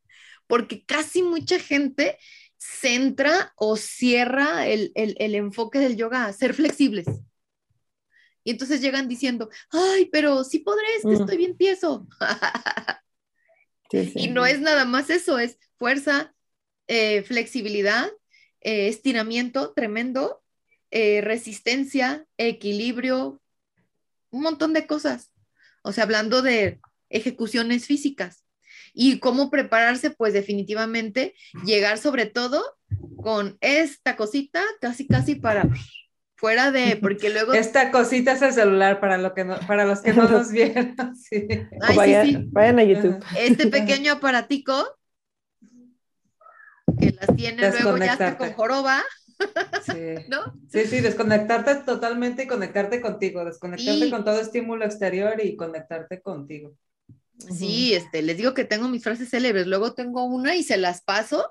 porque casi mucha gente centra o cierra el, enfoque del yoga a ser flexibles. Y entonces llegan diciendo, ay, pero sí podré, es que mm. estoy bien tieso. Y no es nada más eso, es fuerza, eh, flexibilidad, eh, estiramiento tremendo, eh, resistencia, equilibrio, un montón de cosas. O sea, hablando de ejecuciones físicas. Y cómo prepararse, pues definitivamente llegar sobre todo con esta cosita casi casi para fuera de, porque luego... Esta cosita es el celular para, lo que para los que no nos vieron. Sí. vayan, a YouTube. Este pequeño aparatico que las tiene luego ya hasta con joroba. Sí. ¿No? sí, sí, desconectarte totalmente y conectarte contigo, desconectarte con todo estímulo exterior y conectarte contigo. Sí, este, les digo que tengo mis frases célebres, luego tengo una y se las paso,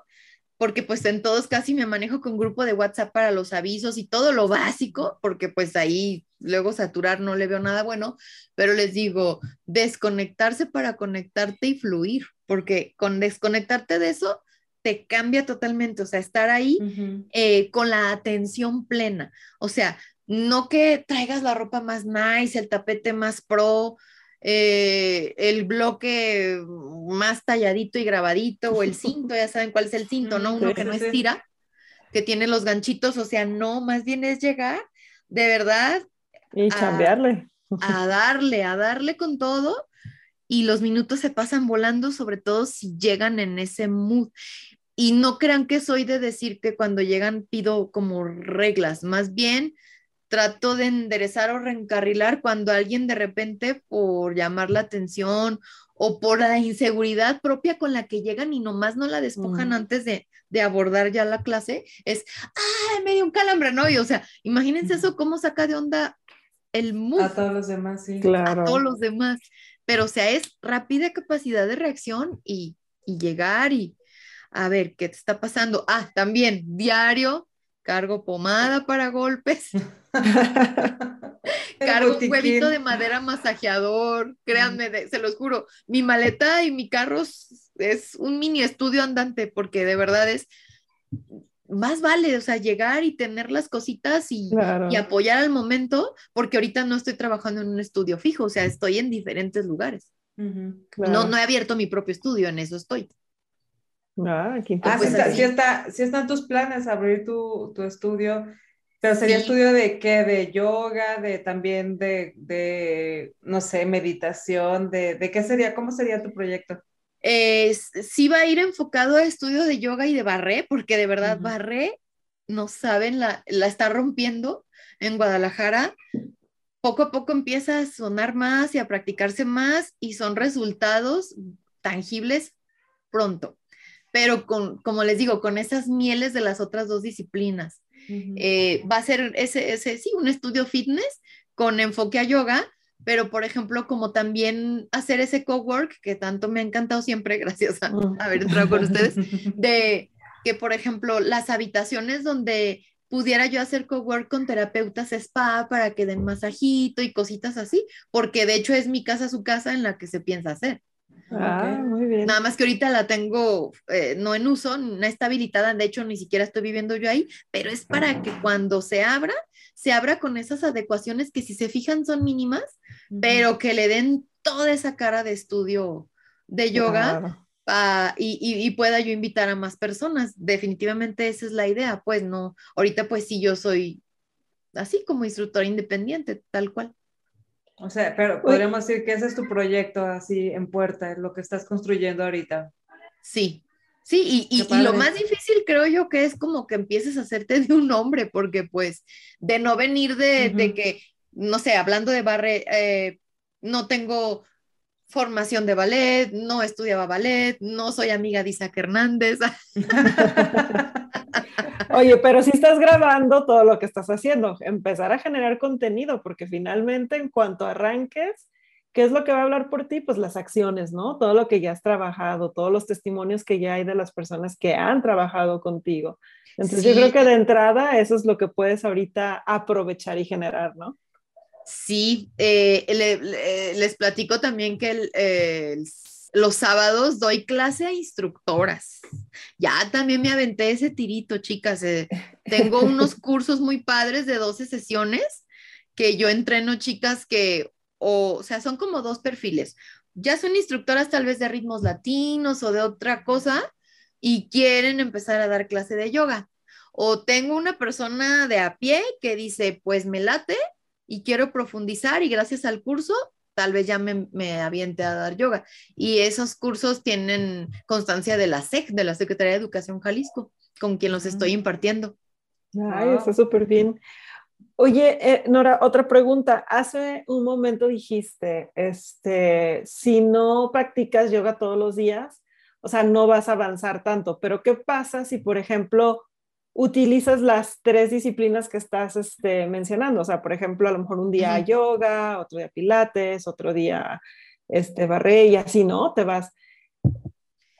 porque pues en todos casi me manejo con grupo de WhatsApp para los avisos y todo lo básico, porque pues ahí luego saturar no le veo nada bueno, pero les digo, desconectarse para conectarte y fluir, porque con desconectarte de eso te cambia totalmente, o sea, estar ahí eh, con la atención plena, o sea, no que traigas la ropa más nice, el tapete más pro, eh, el bloque más talladito y grabadito o el cinto, ya saben cuál es el cinto, ¿no? Uno que no estira, que tiene los ganchitos, o sea, no, más bien es llegar de verdad. Y chambearle. A darle, a darle con todo y los minutos se pasan volando, sobre todo si llegan en ese mood. Y no crean que soy de decir que cuando llegan pido como reglas, más bien trato de enderezar o reencarrilar cuando alguien de repente por llamar la atención o por la inseguridad propia con la que llegan y nomás no la despojan mm. antes de, abordar ya la clase, es, ¡ay, me dio un calambre! No, y o sea, imagínense eso, cómo saca de onda el mood. A todos los demás, sí. Claro. A todos los demás. Pero, o sea, es rápida capacidad de reacción y, y llegar y a ver qué te está pasando. Ah, también, diario, cargo pomada para golpes. cargo un huevito de madera masajeador, créanme, se los juro, mi maleta y mi carro es un mini estudio andante porque de verdad es más vale, o sea, llegar y tener las cositas y, apoyar al momento, porque ahorita no estoy trabajando en un estudio fijo, o sea, estoy en diferentes lugares. no, no he abierto mi propio estudio, en eso estoy. Ah, ah si, está, si, están tus planes abrir tu, tu estudio, pero sería estudio de qué, de yoga, de también de, de no sé, meditación, de, de, qué sería, cómo sería tu proyecto. Eh, sí va a ir enfocado a estudio de yoga y de barré, porque de verdad barré, no saben, la, la está rompiendo en Guadalajara. Poco a poco empieza a sonar más y a practicarse más y son resultados tangibles pronto pero con, como les digo, con esas mieles de las otras dos disciplinas. Eh, va a ser ese, ese, sí, un estudio fitness con enfoque a yoga, pero por ejemplo, como también hacer ese cowork que tanto me ha encantado siempre, gracias a haber entrado con ustedes, de que por ejemplo, las habitaciones donde pudiera yo hacer cowork con terapeutas spa para que den masajito y cositas así, porque de hecho es mi casa, su casa en la que se piensa hacer. Ah, muy bien. Nada más que ahorita la tengo eh, no en uso, no está habilitada, de hecho ni siquiera estoy viviendo yo ahí, pero es para que cuando se abra, se abra con esas adecuaciones que si se fijan son mínimas, pero que le den toda esa cara de estudio de yoga y, pueda yo invitar a más personas. Definitivamente esa es la idea, pues no, ahorita pues sí yo soy así como instructora independiente, tal cual. O sea, pero podríamos decir que ese es tu proyecto así en puerta, lo que estás construyendo ahorita. Sí, sí, y, lo más difícil creo yo que es como que empieces a hacerte de un hombre, porque pues de no venir de, que, no sé, hablando de barre, eh, no tengo formación de ballet, no estudiaba ballet, no soy amiga de Isaac Hernández. Oye, pero si estás grabando todo lo que estás haciendo, empezar a generar contenido, porque finalmente en cuanto arranques, ¿qué es lo que va a hablar por ti? Pues las acciones, ¿no? Todo lo que ya has trabajado, todos los testimonios que ya hay de las personas que han trabajado contigo. Entonces yo creo que de entrada eso es lo que puedes ahorita aprovechar y generar, ¿no? Sí, eh, les platico también que los sábados doy clase a instructoras. Ya también me aventé ese tirito, chicas. Eh, tengo unos cursos muy padres de 12 sesiones que yo entreno chicas que, o, sea, son como dos perfiles. Ya son instructoras tal vez de ritmos latinos o de otra cosa y quieren empezar a dar clase de yoga. O tengo una persona de a pie que dice, pues me late, y quiero profundizar y gracias al curso tal vez ya me, me, aviente a dar yoga. Y esos cursos tienen constancia de la SEC, de la Secretaría de Educación Jalisco, con quien los estoy impartiendo. Ay, está súper bien. Oye, eh, Nora, otra pregunta. Hace un momento dijiste, este, si no practicas yoga todos los días, o sea, no vas a avanzar tanto, pero ¿qué pasa si, por ejemplo, utilizas las tres disciplinas que estás este, mencionando. O sea, por ejemplo, a lo mejor un día yoga, otro día pilates, otro día este, barré y así, ¿no? Te vas.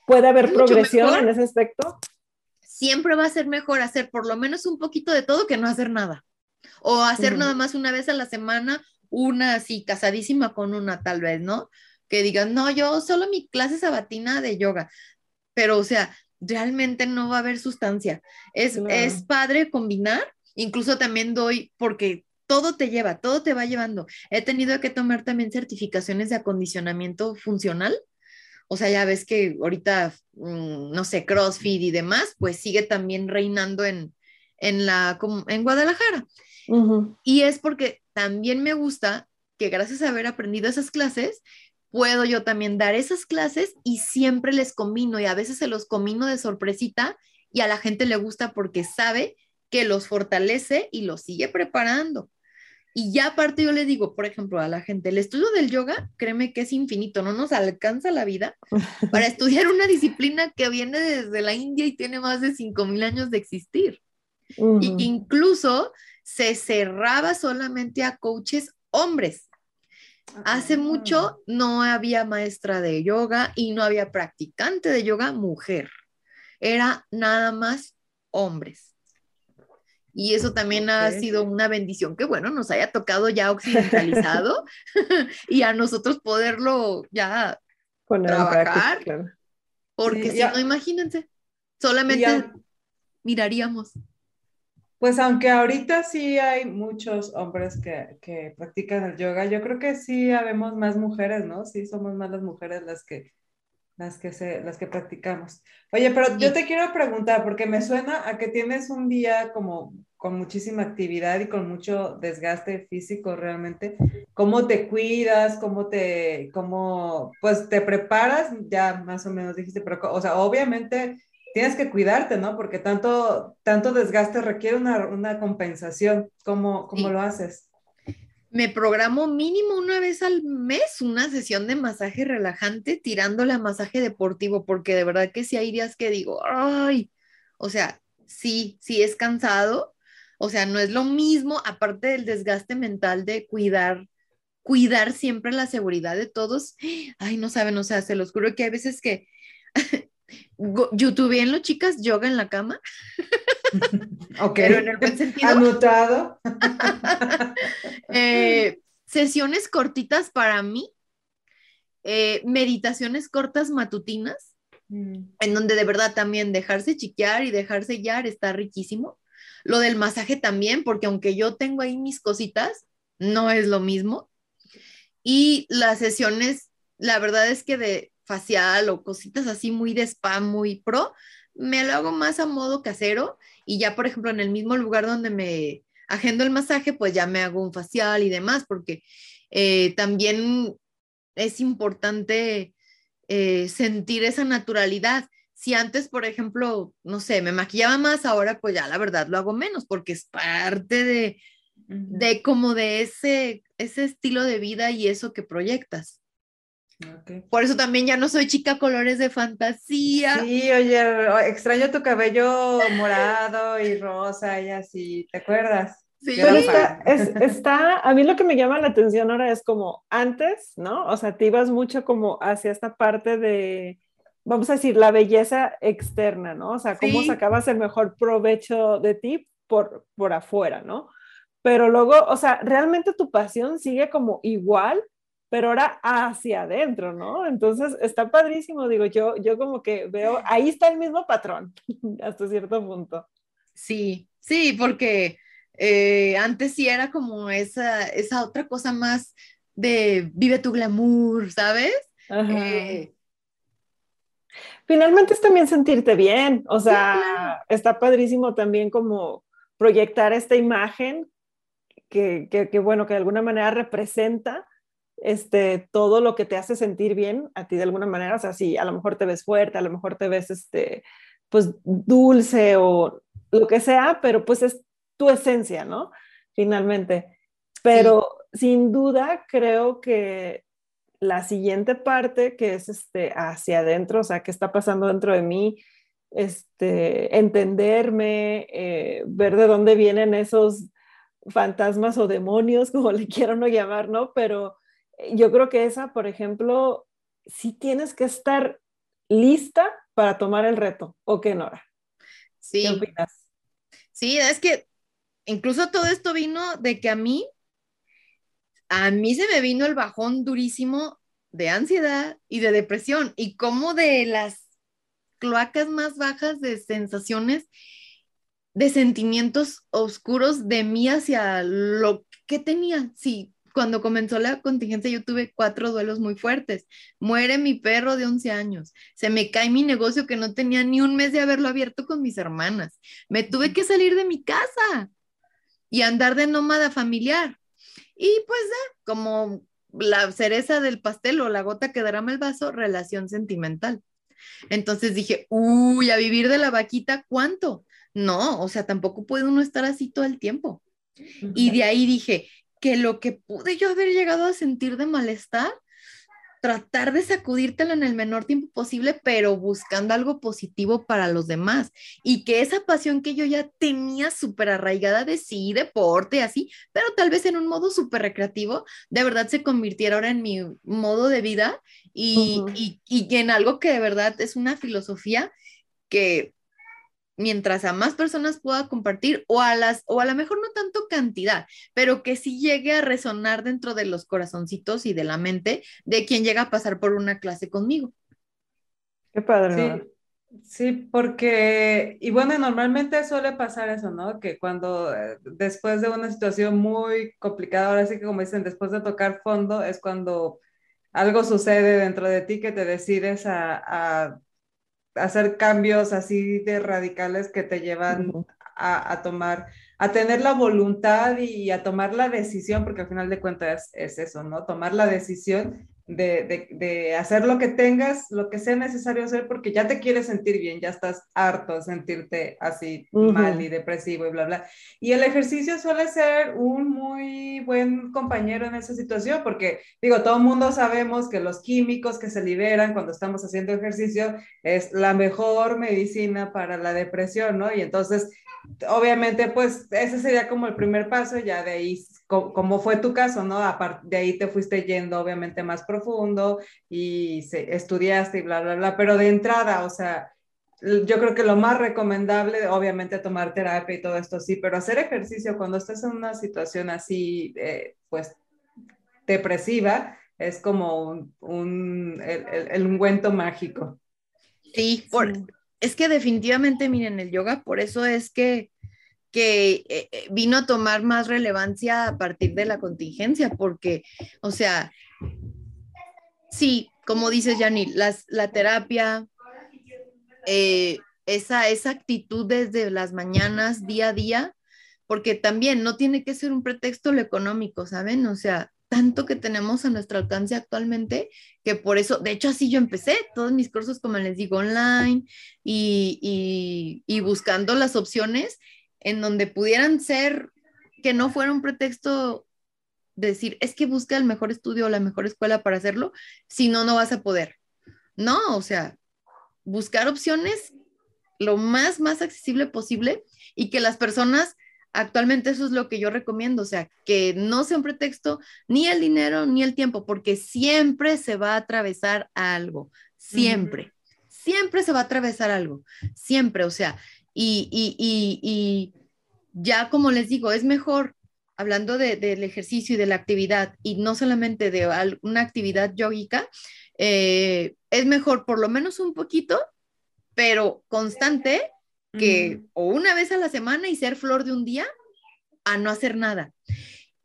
¿Puede haber progresión en ese aspecto? Siempre va a ser mejor hacer por lo menos un poquito de todo que no hacer nada. O hacer nada más una vez a la semana, una así, casadísima con una tal vez, ¿no? Que digan, no, yo solo mi clase sabatina de yoga. Pero, o sea, realmente no va a haber sustancia. Es, es padre combinar, incluso también doy, porque todo te lleva, todo te va llevando. He tenido que tomar también certificaciones de acondicionamiento funcional. O sea, ya ves que ahorita, mm, no sé, CrossFit y demás, pues sigue también reinando en, en, la, en Guadalajara. Y es porque también me gusta que gracias a haber aprendido esas clases, puedo yo también dar esas clases y siempre les combino y a veces se los combino de sorpresita y a la gente le gusta porque sabe que los fortalece y los sigue preparando. Y ya aparte yo le digo, por ejemplo, a la gente, el estudio del yoga, créeme que es infinito, no nos alcanza la vida para estudiar una disciplina que viene desde la India y tiene más de 5.000 años de existir. Y incluso se cerraba solamente a coaches hombres. Hace mucho no había maestra de yoga y no había practicante de yoga mujer. Era nada más hombres. Y eso también ha sido una bendición que, bueno, nos haya tocado ya occidentalizado y a nosotros poderlo ya trabajar. Porque si no, imagínense, solamente miraríamos. Pues aunque ahorita sí hay muchos hombres que, que, practican el yoga, yo creo que sí habemos más mujeres, ¿no? Sí somos más las mujeres las que, las que, se, las que practicamos. Oye, pero yo te quiero preguntar, porque me suena a que tienes un día como con muchísima actividad y con mucho desgaste físico realmente. ¿Cómo te cuidas? ¿Cómo te, cómo, pues te preparas? Ya más o menos dijiste, pero, o sea, obviamente tienes que cuidarte, ¿no? Porque tanto, tanto desgaste requiere una, compensación. ¿Cómo, cómo lo haces? Me programo mínimo una vez al mes una sesión de masaje relajante tirándole a masaje deportivo, porque de verdad que sí hay días que digo, ay, o sea, sí, sí es cansado, o sea, no es lo mismo, aparte del desgaste mental de cuidar cuidar siempre la seguridad de todos. Ay, no saben, o sea, se los juro que hay veces que en los chicas yoga en la cama. ok. Pero en el buen sentido. Anotado. Eh, sesiones cortitas para mí. Eh, meditaciones cortas matutinas. Mm. En donde de verdad también dejarse chiquear y dejarse guiar está riquísimo. Lo del masaje también, porque aunque yo tengo ahí mis cositas, no es lo mismo. Y las sesiones, la verdad es que de facial o cositas así muy de spa, muy pro, me lo hago más a modo casero y ya, por ejemplo, en el mismo lugar donde me agendo el masaje, pues ya me hago un facial y demás, porque eh, también es importante eh, sentir esa naturalidad. Si antes, por ejemplo, no sé, me maquillaba más, ahora pues ya la verdad lo hago menos, porque es parte de, de como de ese, ese estilo de vida y eso que proyectas. Por eso también ya no soy chica colores de fantasía. Sí, oye, extraño tu cabello morado y rosa y así, ¿te acuerdas? Sí, está, a mí lo que me llama la atención ahora es como antes, ¿no? O sea, te ibas mucho como hacia esta parte de, vamos a decir, la belleza externa, ¿no? O sea, cómo sacabas el mejor provecho de ti por, por afuera, ¿no? Pero luego, o sea, realmente tu pasión sigue como igual, pero ahora hacia adentro, ¿no? Entonces está padrísimo, digo, yo, yo como que veo, ahí está el mismo patrón, hasta cierto punto. Sí, sí, porque eh, antes sí era como esa, esa otra cosa más de vive tu glamour, ¿sabes? Eh, Finalmente es también sentirte bien, o sea, está padrísimo también como proyectar esta imagen que, que, que, bueno, que de alguna manera representa este, todo lo que te hace sentir bien a ti de alguna manera, o sea, si a lo mejor te ves fuerte, a lo mejor te ves, este, pues dulce o lo que sea, pero pues es tu esencia, ¿no? Finalmente. Pero sin duda creo que la siguiente parte, que es este, hacia adentro, o sea, qué está pasando dentro de mí, este, entenderme, eh, ver de dónde vienen esos fantasmas o demonios, como le quiero no llamar, ¿no? Pero yo creo que esa, por ejemplo, sí tienes que estar lista para tomar el reto, ¿o qué, Nora? Sí. ¿Qué opinas? Sí, es que incluso todo esto vino de que a mí, a mí se me vino el bajón durísimo de ansiedad y de depresión y como de las cloacas más bajas de sensaciones, de sentimientos oscuros de mí hacia lo que tenía. Sí, cuando comenzó la contingencia yo tuve cuatro duelos muy fuertes. Muere mi perro de 11 años. Se me cae mi negocio que no tenía ni un mes de haberlo abierto con mis hermanas. Me tuve que salir de mi casa y andar de nómada familiar. Y pues como la cereza del pastel o la gota que derrama el vaso, relación sentimental. Entonces dije, uy, a vivir de la vaquita, ¿cuánto? No, o sea, tampoco puede uno estar así todo el tiempo. Y de ahí dije, que lo que pude yo haber llegado a sentir de malestar, tratar de sacudírtelo en el menor tiempo posible, pero buscando algo positivo para los demás. Y que esa pasión que yo ya tenía súper arraigada de sí, deporte, así, pero tal vez en un modo súper recreativo, de verdad se convirtiera ahora en mi modo de vida y, y, y en algo que de verdad es una filosofía que mientras a más personas pueda compartir o a las o a lo mejor no tanto cantidad, pero que sí llegue a resonar dentro de los corazoncitos y de la mente de quien llega a pasar por una clase conmigo. Qué padre. Sí, porque, y bueno, normalmente suele pasar eso, ¿no? Que cuando eh, después de una situación muy complicada, ahora sí que como dicen, después de tocar fondo, es cuando algo sucede dentro de ti que te decides a hacer cambios así de radicales que te llevan a, tomar, a tener la voluntad y a tomar la decisión, porque al final de cuentas es, eso, ¿no? Tomar la decisión de, hacer lo que tengas, lo que sea necesario hacer, porque ya te quieres sentir bien, ya estás harto de sentirte así mal y depresivo y bla, bla. Y el ejercicio suele ser un muy buen compañero en esa situación, porque digo, todo el mundo sabemos que los químicos que se liberan cuando estamos haciendo ejercicio es la mejor medicina para la depresión, ¿no? Y entonces obviamente, pues ese sería como el primer paso, ya de ahí, como, fue tu caso, ¿no? Aparte de ahí te fuiste yendo, obviamente, más profundo y se, estudiaste y bla, bla, bla, pero de entrada, o sea, yo creo que lo más recomendable, obviamente, tomar terapia y todo esto, sí, pero hacer ejercicio cuando estás en una situación así, eh, pues, depresiva, es como un, el, el, ungüento mágico. Sí, por, es que definitivamente, miren, el yoga, por eso es que, que eh, eh, vino a tomar más relevancia a partir de la contingencia, porque, o sea, sí, como dices, Yanil, las, la terapia, eh, esa, esa actitud desde las mañanas, día a día, porque también no tiene que ser un pretexto lo económico, ¿saben? O sea, tanto que tenemos a nuestro alcance actualmente, que por eso, de hecho así yo empecé todos mis cursos, como les digo, online y, buscando las opciones en donde pudieran ser, que no fuera un pretexto decir, es que busca el mejor estudio o la mejor escuela para hacerlo, si no, no vas a poder. No, o sea, buscar opciones lo más, más accesible posible y que las personas, actualmente eso es lo que yo recomiendo, o sea, que no sea un pretexto ni el dinero ni el tiempo, porque siempre se va a atravesar algo, siempre, siempre se va a atravesar algo, siempre, o sea, y, y, y, y ya como les digo, es mejor hablando de, del ejercicio y de la actividad, y no solamente de una actividad yógica, eh, es mejor por lo menos un poquito, pero constante, que o una vez a la semana y ser flor de un día, a no hacer nada.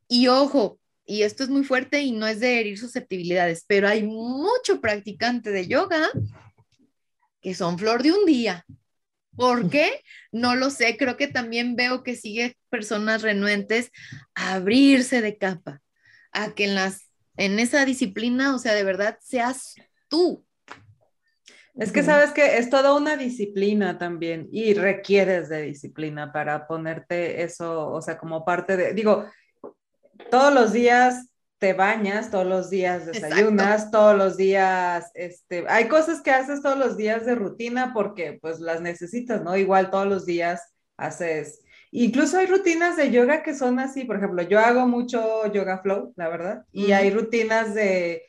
Y ojo, y esto es muy fuerte y no es de herir susceptibilidades, pero hay mucho practicante de yoga que son flor de un día. ¿Por qué? No lo sé. Creo que también veo que sigue personas renuentes a abrirse de capa, a que en las en esa disciplina, o sea, de verdad seas tú. Es que sabes que es toda una disciplina también y requieres de disciplina para ponerte eso, o sea, como parte de, digo, todos los días te bañas, todos los días desayunas, todos los días, este, hay cosas que haces todos los días de rutina porque pues las necesitas, ¿no? Igual todos los días haces, incluso hay rutinas de yoga que son así, por ejemplo, yo hago mucho yoga flow, la verdad, y hay rutinas de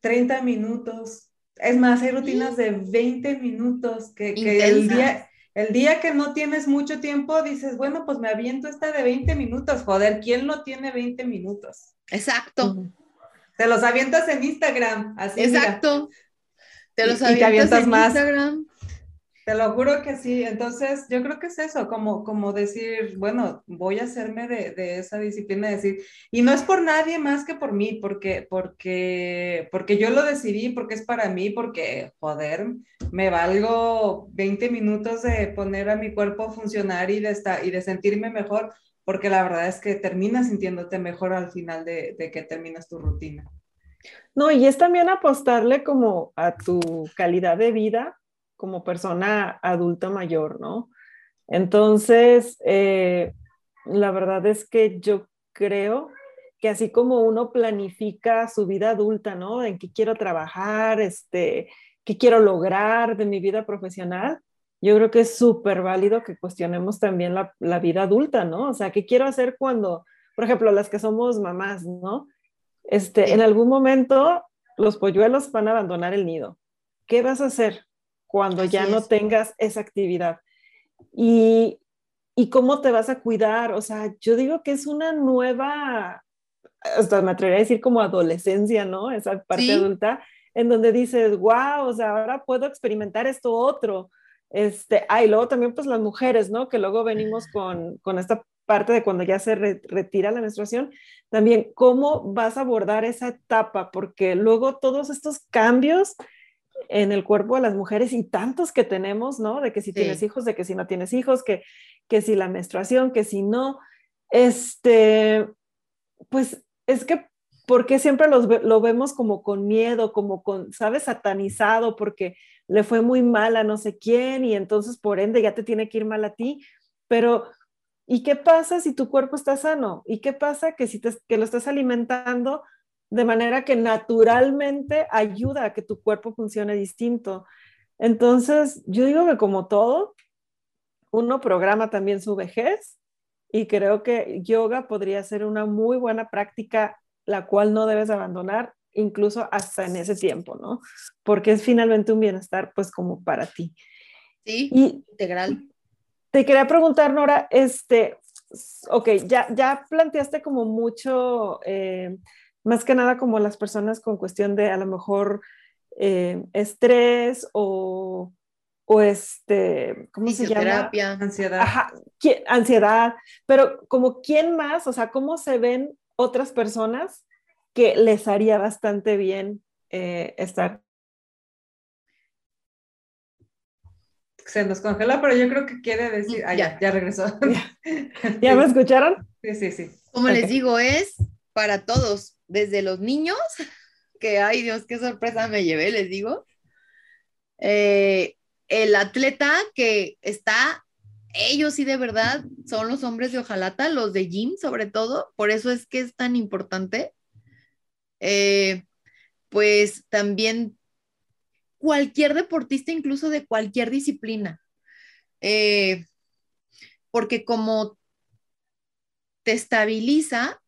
30 minutos, es más, hay rutinas de 20 minutos que, que el día el día que no tienes mucho tiempo, dices, bueno, pues me aviento esta de 20 minutos. Joder, ¿quién no tiene 20 minutos? Exacto. Te los avientas en Instagram, así. Exacto. Te los avientas, en más. Instagram. Te lo juro que sí. Entonces, yo creo que es eso, como, como decir, bueno, voy a hacerme de, de, esa disciplina, decir, y no es por nadie más que por mí, porque, porque, porque yo lo decidí, porque es para mí, porque, joder, me valgo 20 minutos de poner a mi cuerpo a funcionar y de, estar, y de sentirme mejor, porque la verdad es que terminas sintiéndote mejor al final de, de que terminas tu rutina. No, y es también apostarle como a tu calidad de vida como persona adulta mayor, ¿no? Entonces, eh, la verdad es que yo creo que así como uno planifica su vida adulta, ¿no? En qué quiero trabajar, este, qué quiero lograr de mi vida profesional, yo creo que es súper válido que cuestionemos también la, la, vida adulta, ¿no? O sea, ¿qué quiero hacer cuando, por ejemplo, las que somos mamás, ¿no? Este, en algún momento los polluelos van a abandonar el nido. ¿Qué vas a hacer? Cuando ya no tengas esa actividad. Y, y cómo te vas a cuidar. O sea, yo digo que es una nueva, hasta me atrevería a decir como adolescencia, ¿no? Esa parte adulta, en donde dices, wow, o sea, ahora puedo experimentar esto otro. Este, ah, y luego también pues las mujeres, ¿no? Que luego venimos con, con esta parte de cuando ya se retira la menstruación, también cómo vas a abordar esa etapa, porque luego todos estos cambios en el cuerpo de las mujeres y tantos que tenemos, ¿no? De que si tienes hijos, de que si no tienes hijos, que, que si la menstruación, que si no, este, pues es que, ¿por qué siempre los, lo vemos como con miedo, como con, ¿sabes? Satanizado, porque le fue muy mal a no sé quién y entonces por ende ya te tiene que ir mal a ti, pero ¿y qué pasa si tu cuerpo está sano? ¿Y qué pasa que si te, que lo estás alimentando de manera que naturalmente ayuda a que tu cuerpo funcione distinto. Entonces, yo digo que como todo, uno programa también su vejez y creo que yoga podría ser una muy buena práctica la cual no debes abandonar incluso hasta en ese tiempo, ¿no? Porque es finalmente un bienestar pues como para ti. Sí, integral. Te quería preguntar, Nora, este, ok, ya, ya planteaste como mucho, eh, más que nada como las personas con cuestión de a lo mejor eh, estrés o, o este, ¿cómo se llama? Ansiedad. Ajá, ansiedad, pero como quién más, o sea, ¿cómo se ven otras personas que les haría bastante bien eh, estar? Se nos congeló, pero yo creo que quiere decir, ah, ya, ya regresó. ¿Ya me escucharon? Sí, sí, sí. Como les digo, es para todos, desde los niños, que ay Dios, qué sorpresa me llevé, les digo. Eh, el atleta que está, ellos sí de verdad son los hombres de hojalata, los de gym sobre todo, por eso es que es tan importante. Eh, pues también cualquier deportista, incluso de cualquier disciplina, eh, porque como te estabiliza,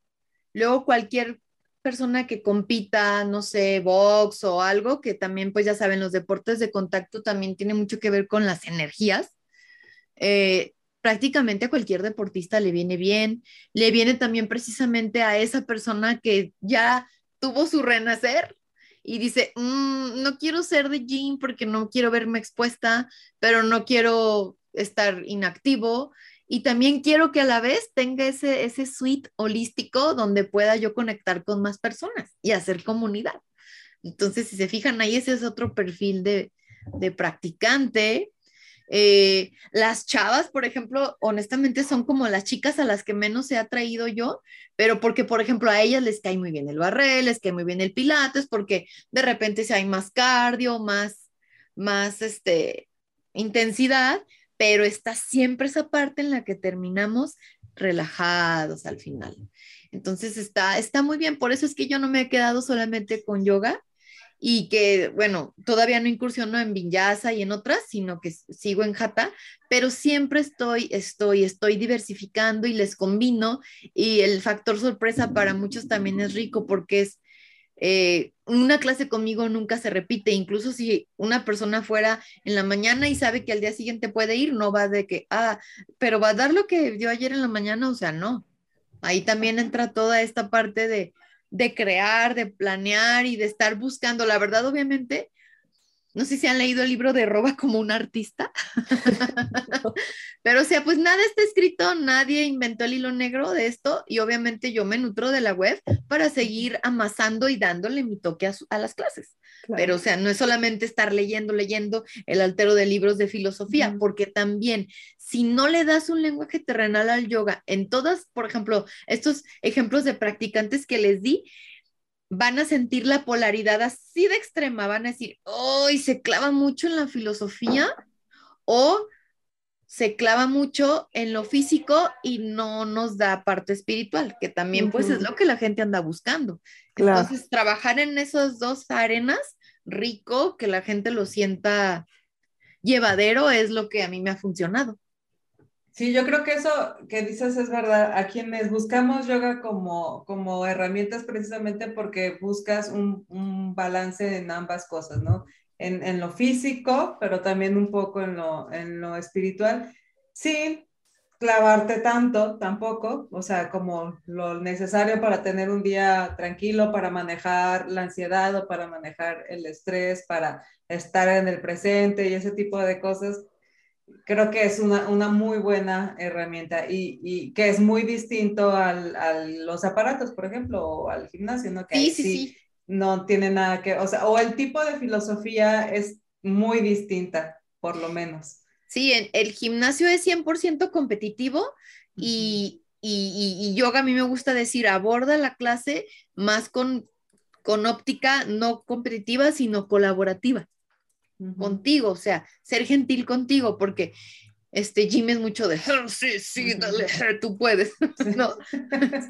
luego cualquier persona que compita, no sé, box o algo, que también, pues ya saben, los deportes de contacto también tiene mucho que ver con las energías. Eh, prácticamente a cualquier deportista le viene bien, le viene también precisamente a esa persona que ya tuvo su renacer y dice, mm, no quiero ser de gym porque no quiero verme expuesta, pero no quiero estar inactivo y también quiero que a la vez tenga ese, ese suite holístico donde pueda yo conectar con más personas y hacer comunidad. Entonces, si se fijan ahí, ese es otro perfil de, de practicante. Eh, las chavas, por ejemplo, honestamente son como las chicas a las que menos se ha traído yo, pero porque, por ejemplo, a ellas les cae muy bien el barrel, les cae muy bien el pilates, porque de repente si hay más cardio, más, más este, intensidad, pero está siempre esa parte en la que terminamos relajados al final. Entonces está, está muy bien, por eso es que yo no me he quedado solamente con yoga y que, bueno, todavía no incursiono en vinyasa y en otras, sino que sigo en jata, pero siempre estoy, estoy, estoy diversificando y les combino y el factor sorpresa para muchos también es rico porque es eh, una clase conmigo nunca se repite, incluso si una persona fuera en la mañana y sabe que al día siguiente puede ir, no va de que, ah, pero va a dar lo que dio ayer en la mañana, o sea, no. Ahí también entra toda esta parte de, de crear, de planear y de estar buscando. La verdad, obviamente, no sé si han leído el libro de Roba como un artista, pero o sea, pues nada está escrito, nadie inventó el hilo negro de esto y obviamente yo me nutro de la web para seguir amasando y dándole mi toque a, las clases. Pero o sea, no es solamente estar leyendo, leyendo el altero de libros de filosofía, porque también si no le das un lenguaje terrenal al yoga, en todas, por ejemplo, estos ejemplos de practicantes que les di, van a sentir la polaridad así de extrema, van a decir, hoy se clava mucho en la filosofía o se clava mucho en lo físico y no nos da parte espiritual, que también pues es lo que la gente anda buscando. Entonces, trabajar en esas dos arenas, rico, que la gente lo sienta llevadero, es lo que a mí me ha funcionado. Sí, yo creo que eso que dices es verdad. A quienes buscamos yoga como, como herramientas precisamente porque buscas un, un balance en ambas cosas, ¿no? En, en, lo físico, pero también un poco en lo, en lo espiritual, sin clavarte tanto tampoco, o sea, como lo necesario para tener un día tranquilo, para manejar la ansiedad o para manejar el estrés, para estar en el presente y ese tipo de cosas creo que es una, una muy buena herramienta y, y, que es muy distinto al, a los aparatos, por ejemplo, o al gimnasio, ¿no? Que sí, sí, sí, No tiene nada que, o sea, o el tipo de filosofía es muy distinta, por lo menos. Sí, el gimnasio es 100% competitivo y, y, y, yoga a mí me gusta decir, aborda la clase más con, con óptica no competitiva, sino colaborativa contigo, o sea, ser gentil contigo, porque este Jim es mucho de, ah, sí, sí, dale, tú puedes, ¿no?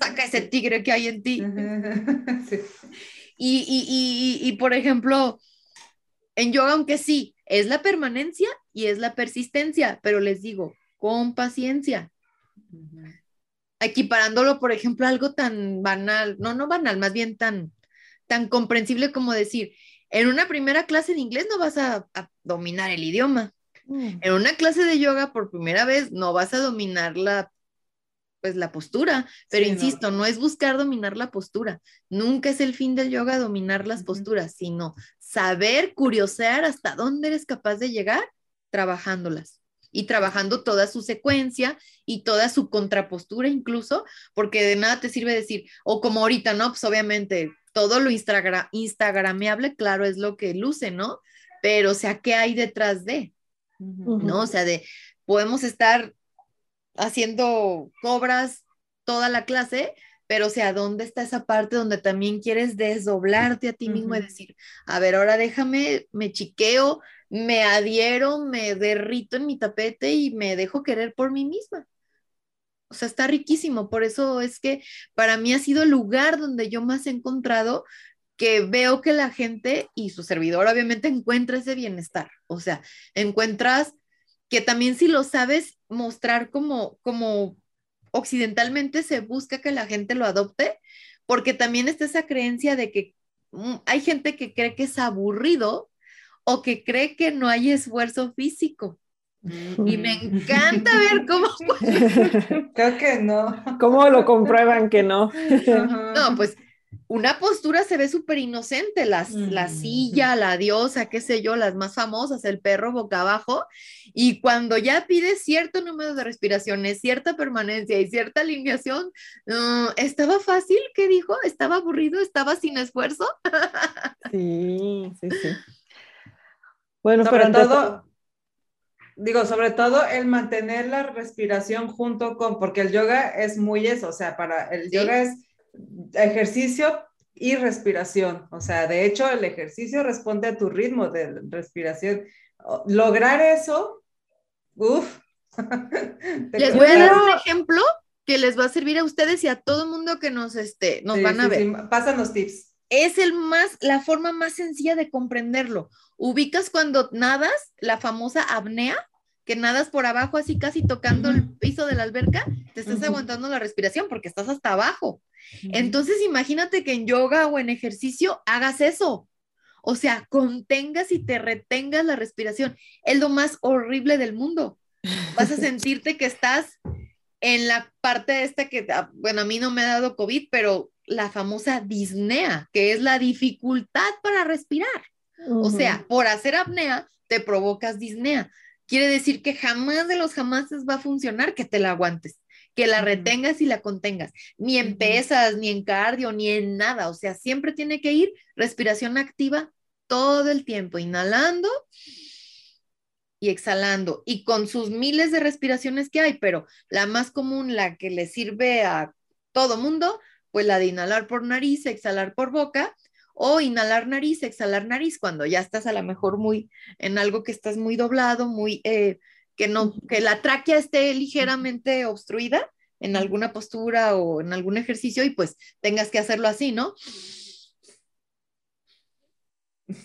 Saca ese tigre que hay en ti. y, y, y, y, por ejemplo, en yoga, aunque sí, es la permanencia y es la persistencia, pero les digo, con paciencia. Equiparándolo, por ejemplo, a algo tan banal, no, no banal, más bien tan, tan comprensible como decir, en una primera clase de inglés no vas a, dominar el idioma. Mm. En una clase de yoga por primera vez no vas a dominar la pues la postura, pero insisto, no. es buscar dominar la postura, nunca es el fin del yoga dominar las posturas, sino saber curiosear hasta dónde eres capaz de llegar trabajándolas y trabajando toda su secuencia y toda su contrapostura incluso, porque de nada te sirve decir, o como ahorita, ¿no? Pues obviamente todo lo Instagram, instagrameable, claro, es lo que luce, ¿no? Pero, o sea, ¿qué hay detrás de? ¿No? O sea, de, podemos estar haciendo cobras toda la clase, pero o sea, ¿dónde está esa parte donde también quieres desdoblarte a ti mismo y decir, a ver, ahora déjame, me chiqueo, me adhiero, me derrito en mi tapete y me dejo querer por mí misma? O sea, está riquísimo, por eso es que para mí ha sido el lugar donde yo más he encontrado que veo que la gente y su servidor obviamente encuentra ese bienestar, o sea, encuentras que también si lo sabes mostrar como, como occidentalmente se busca que la gente lo adopte, porque también está esa creencia de que mm, hay gente que cree que es aburrido o que cree que no hay esfuerzo físico. Y me encanta ver cómo... Creo que no. ¿Cómo lo comprueban que no? No, pues una postura se ve súper inocente, la silla, la diosa, qué sé yo, las más famosas, el perro boca abajo, y cuando ya pides cierto número de respiraciones, cierta permanencia y cierta alineación, ¿estaba fácil? ¿Qué dijo? ¿Estaba aburrido? ¿Estaba sin esfuerzo? sí, sí, sí. Bueno, sobre todo, digo, sobre todo el mantener la respiración junto con, porque el yoga es muy eso, o sea, para el yoga es ejercicio y respiración. O sea, de hecho, el ejercicio responde a tu ritmo de respiración. Lograr eso, uff. Les voy a dar un ejemplo que les va a servir a ustedes y a todo el mundo que nos, este, nos van a ver. Sí, pásanos tips. Es el más, la forma más sencilla de comprenderlo. Ubicas cuando nadas, la famosa apnea, que nadas por abajo así casi tocando el piso de la alberca, te estás aguantando la respiración porque estás hasta abajo. Entonces, imagínate que en yoga o en ejercicio hagas eso. O sea, contengas y te retengas la respiración. Es lo más horrible del mundo. Vas a sentirte que estás en la parte esta que, ah, bueno, a mí no me ha dado COVID, pero la famosa disnea, que es la dificultad para respirar. O sea, por hacer apnea, te provocas disnea. Quiere decir que jamás de los jamases va a funcionar que te la aguantes que la retengas y la contengas, ni en pesas, ni en cardio, ni en nada, o sea, siempre tiene que ir respiración activa todo el tiempo, inhalando y exhalando, y con sus miles de respiraciones que hay, pero la más común, la que le sirve a todo mundo, pues la de inhalar por nariz, exhalar por boca, o inhalar nariz, exhalar nariz, cuando ya estás a lo mejor muy en algo que estás muy doblado, muy eh, que no, que la tráquea esté ligeramente obstruida en alguna postura o en algún ejercicio y pues tengas que hacerlo así, ¿no?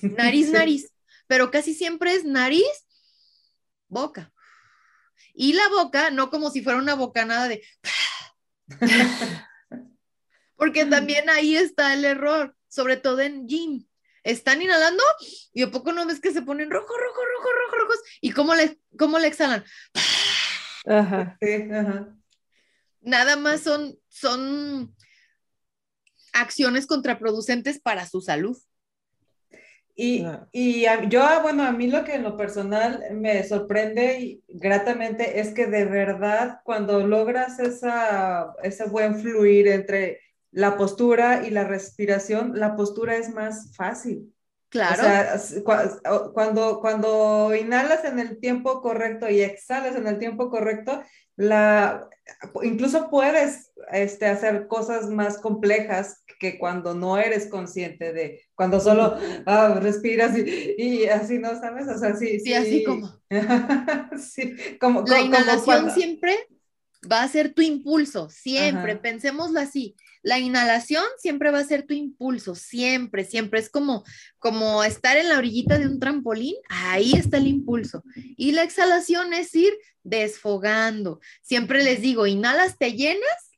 Nariz, nariz, pero casi siempre es nariz, boca. Y la boca, no como si fuera una bocanada de... Porque también ahí está el error, sobre todo en gym están inhalando y a poco no ves que se ponen rojo, rojo, rojo, rojo, rojos. ¿Y cómo le, cómo le exhalan? Ajá. Nada más son, son acciones contraproducentes para su salud. Y, y yo, bueno, a mí lo que en lo personal me sorprende gratamente es que de verdad cuando logras esa, ese buen fluir entre la postura y la respiración, la postura es más fácil. Claro. O sea, cuando, cuando inhalas en el tiempo correcto y exhalas en el tiempo correcto, la, incluso puedes este, hacer cosas más complejas que cuando no eres consciente de, cuando solo ah, respiras y, así, ¿no sabes? O sea, sí. Sí, así como. sí, como. La inhalación siempre va a ser tu impulso, siempre, pensémoslo así la inhalación siempre va a ser tu impulso, siempre, siempre. Es como, como estar en la orillita de un trampolín, ahí está el impulso. Y la exhalación es ir desfogando. Siempre les digo, inhalas, te llenas,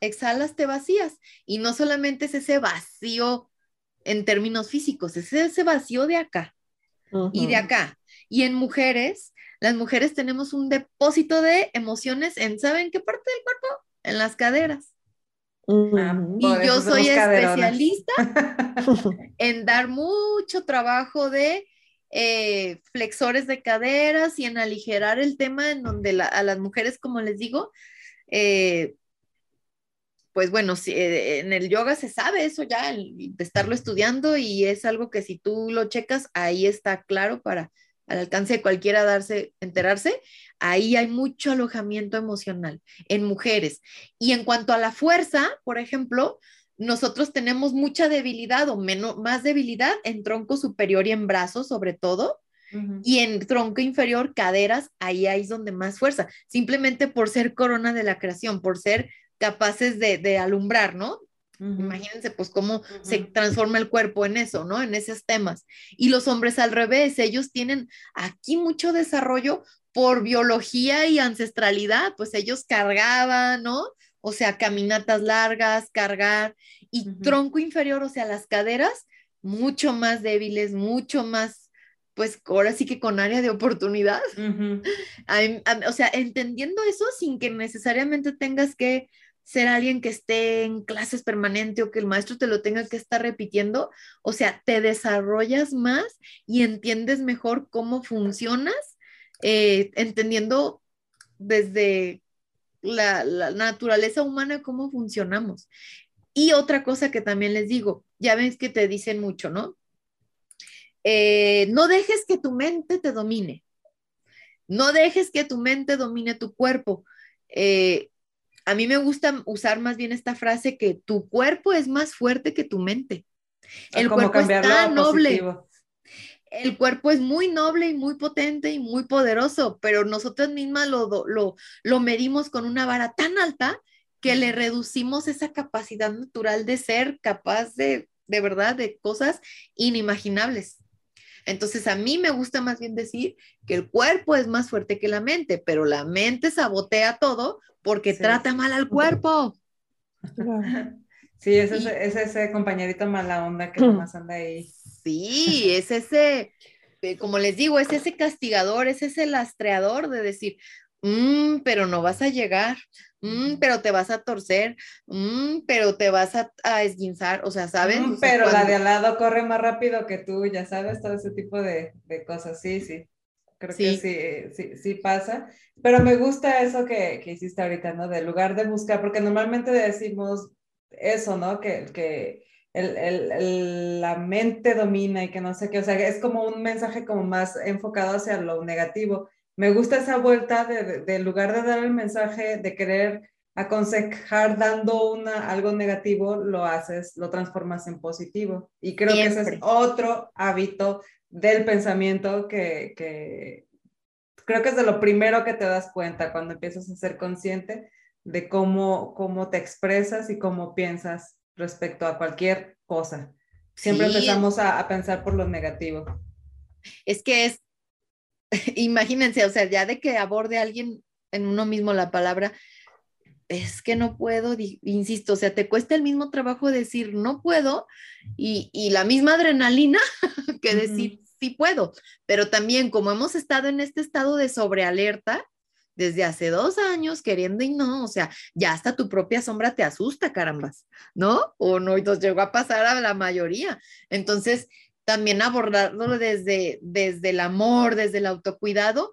exhalas, te vacías. Y no solamente es ese vacío en términos físicos, es ese vacío de acá y de acá. Y en mujeres, las mujeres tenemos un depósito de emociones en, ¿saben qué parte del cuerpo? En las caderas. Ah, y yo soy especialista en dar mucho trabajo de eh, flexores de caderas y en aligerar el tema en donde a las mujeres, como les digo, eh, pues bueno, si, eh, en el yoga se sabe eso ya, de estarlo estudiando y es algo que si tú lo checas, ahí está claro para al alcance de cualquiera darse, enterarse, ahí hay mucho alojamiento emocional en mujeres. Y en cuanto a la fuerza, por ejemplo, nosotros tenemos mucha debilidad o menos, más debilidad en tronco superior y en brazos, sobre todo. Y en tronco inferior, caderas, ahí, ahí es donde más fuerza, simplemente por ser corona de la creación, por ser capaces de, alumbrar, ¿no? Imagínense pues cómo se transforma el cuerpo en eso, ¿no? En esos temas. Y los hombres al revés, ellos tienen aquí mucho desarrollo por biología y ancestralidad, pues ellos cargaban, ¿no? O sea, caminatas largas, cargar y tronco inferior, o sea, las caderas mucho más débiles, mucho más, pues ahora sí que con área de oportunidad. o sea, entendiendo eso sin que necesariamente tengas que ser alguien que esté en clases permanente o que el maestro te lo tenga que estar repitiendo, o sea, te desarrollas más y entiendes mejor cómo funcionas, eh, entendiendo desde la, naturaleza humana cómo funcionamos. Y otra cosa que también les digo, ya ves que te dicen mucho, ¿no? Eh, no dejes que tu mente te domine. No dejes que tu mente domine tu cuerpo. Eh, a mí me gusta usar más bien esta frase que tu cuerpo es más fuerte que tu mente. El cuerpo es tan noble. El cuerpo es muy noble y muy potente y muy poderoso, pero nosotros mismas lo, lo, lo medimos con una vara tan alta que le reducimos esa capacidad natural de ser capaz de, de verdad, de cosas inimaginables. Entonces, a mí me gusta más bien decir que el cuerpo es más fuerte que la mente, pero la mente sabotea todo porque trata mal al cuerpo. Sí, es ese, compañerito mala onda que nomás anda ahí. Sí, es ese, eh, como les digo, es ese castigador, es ese lastreador de decir, mm, pero no vas a llegar, mm, pero te vas a torcer, mm, pero te vas a, a esguinzar, o sea, ¿sabes? pero la de al lado corre más rápido que tú, ya sabes, todo ese tipo de, de cosas, sí, sí. Creo que sí, sí, sí pasa. Pero me gusta eso que, que hiciste ahorita, ¿no? De lugar de buscar, porque normalmente decimos eso, ¿no? Que, que el, el, la mente domina y que no sé qué, o sea, es como un mensaje como más enfocado hacia lo negativo. Me gusta esa vuelta de, de, lugar de dar el mensaje, de querer aconsejar dando una, algo negativo, lo haces, lo transformas en positivo. Y creo que ese es otro hábito del pensamiento que, que, creo que es de lo primero que te das cuenta cuando empiezas a ser consciente de cómo, cómo te expresas y cómo piensas respecto a cualquier cosa. Siempre empezamos a, a, pensar por lo negativo. Es que es, imagínense, o sea, ya de que aborde alguien en uno mismo la palabra, es que no puedo, insisto, o sea, te cuesta el mismo trabajo decir no puedo y, y la misma adrenalina que decir puedo, pero también como hemos estado en este estado de sobrealerta desde hace dos años, queriendo y no, o sea, ya hasta tu propia sombra te asusta, carambas, ¿no? O no, y nos llegó a pasar a la mayoría. Entonces, también abordarlo desde, desde el amor, desde el autocuidado,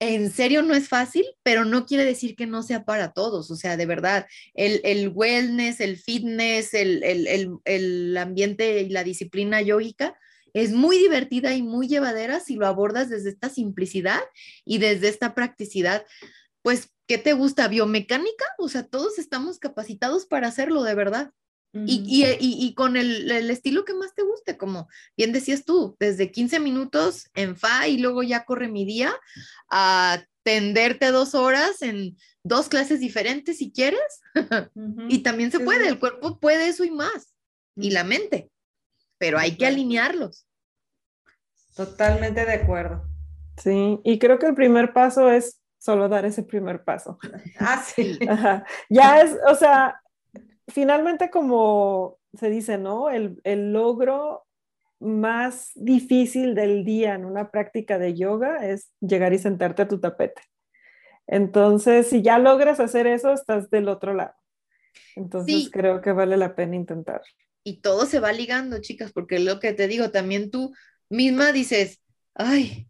en serio no es fácil, pero no quiere decir que no sea para todos. O sea, de verdad, el, el wellness, el fitness, el, el, el, ambiente y la disciplina yógica es muy divertida y muy llevadera si lo abordas desde esta simplicidad y desde esta practicidad. Pues, ¿qué te gusta? ¿Biomecánica? O sea, todos estamos capacitados para hacerlo de verdad. y, y, y, con el, el, estilo que más te guste, como bien decías tú, desde 15 minutos en fa y luego ya corre mi día a tenderte dos horas en dos clases diferentes si quieres. y también se puede, el cuerpo puede eso y más, y la mente, pero hay que alinearlos. Totalmente de acuerdo. Sí, y creo que el primer paso es solo dar ese primer paso. Ah, sí. Ajá. Ya es, o sea, finalmente como se dice, ¿no? El, el logro más difícil del día en una práctica de yoga es llegar y sentarte a tu tapete. Entonces, si ya logras hacer eso, estás del otro lado. Entonces, Sí. creo que vale la pena intentar. Y todo se va ligando, chicas, porque lo que te digo, también tú misma dices, ay,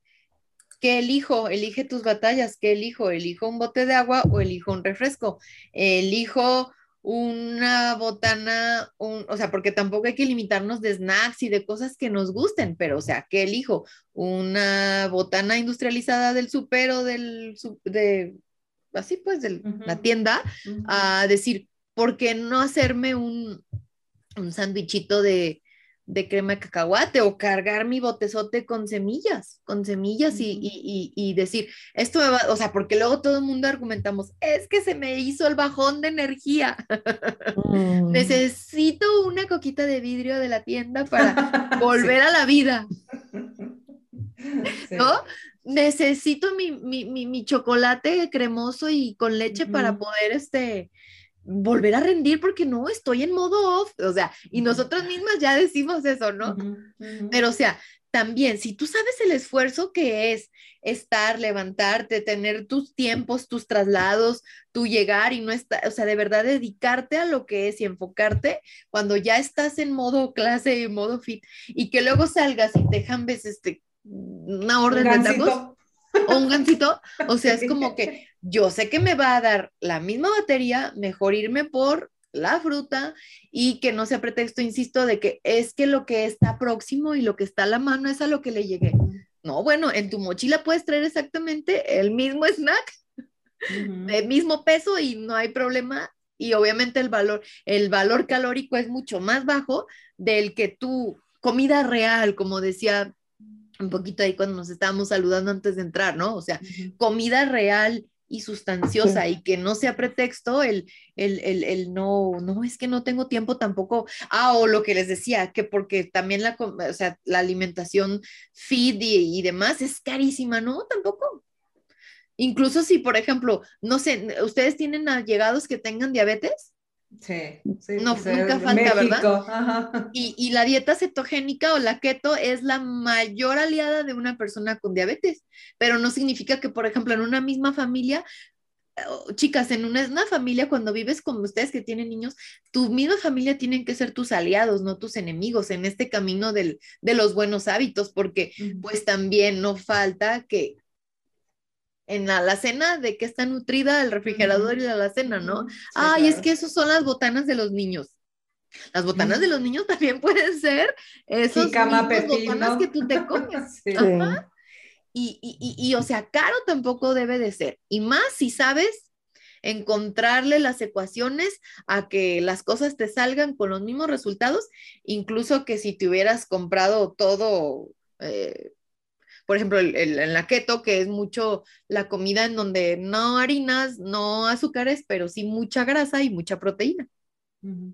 ¿qué elijo? Elige tus batallas, ¿qué elijo? ¿Elijo un bote de agua o elijo un refresco? ¿Elijo una botana, un, o sea, porque tampoco hay que limitarnos de snacks y de cosas que nos gusten, pero o sea, ¿qué elijo? ¿Una botana industrializada del súper o del, de, así pues, de la tienda? A decir, ¿por qué no hacerme un, un sándwichito de, de crema de cacahuate o cargar mi botezote con semillas, con semillas y, y- y- y decir, esto me va, o sea, porque luego todo el mundo argumentamos, es que se me hizo el bajón de energía, Mm. necesito una coquita de vidrio de la tienda para volver a la vida, Sí. ¿no? Necesito mi, mi, mi- mi chocolate cremoso y con leche para poder, este, volver a rendir porque no, estoy en modo off, o sea, y nosotras mismas ya decimos eso, ¿no? Pero, o sea, también, si tú sabes el esfuerzo que es estar, levantarte, tener tus tiempos, tus traslados, tu llegar y no estar, o sea, de verdad dedicarte a lo que es y enfocarte cuando ya estás en modo clase y modo fit y que luego salgas y te jambes este, una orden Un de tacos. O un gancito, o sea, es como que yo sé que me va a dar la misma batería, mejor irme por la fruta y que no sea pretexto, insisto, de que es que lo que está próximo y lo que está a la mano es a lo que le llegué. No, bueno, en tu mochila puedes traer exactamente el mismo snack, el mismo peso y no hay problema. Y obviamente el valor, el valor calórico es mucho más bajo del que tu comida real, como decía un poquito ahí cuando nos estábamos saludando antes de entrar, ¿no? O sea, comida real y sustanciosa y que no sea pretexto el, el, el, el no, no, es que no tengo tiempo tampoco. Ah, o lo que les decía, que porque también la, o sea, la alimentación fit y, y demás es carísima, ¿no? Tampoco. Incluso si, por ejemplo, no sé, ¿ustedes tienen allegados que tengan diabetes? Sí, sí, No, nunca falta, ¿verdad? Ajá. Y, y la dieta cetogénica o la keto es la mayor aliada de una persona con diabetes, pero no significa que, por ejemplo, en una misma familia, eh, chicas, en una, una familia, cuando vives con ustedes que tienen niños, tu misma familia tienen que ser tus aliados, no tus enemigos en este camino del, de los buenos hábitos, porque pues también no falta que en la alacena de que está nutrida el refrigerador y la alacena, ¿no? Sí, Ay, es que esos son las botanas de los niños. Las botanas de los niños también pueden ser pepino. botanas que tú te comes. Sí. Ajá. Y, y, y, y, o sea, caro tampoco debe de ser. Y más si sabes encontrarle las ecuaciones a que las cosas te salgan con los mismos resultados, incluso que si te hubieras comprado todo, eh, por ejemplo, el, el- en la keto, que es mucho la comida en donde no harinas, no azúcares, pero sí mucha grasa y mucha proteína. Ujú.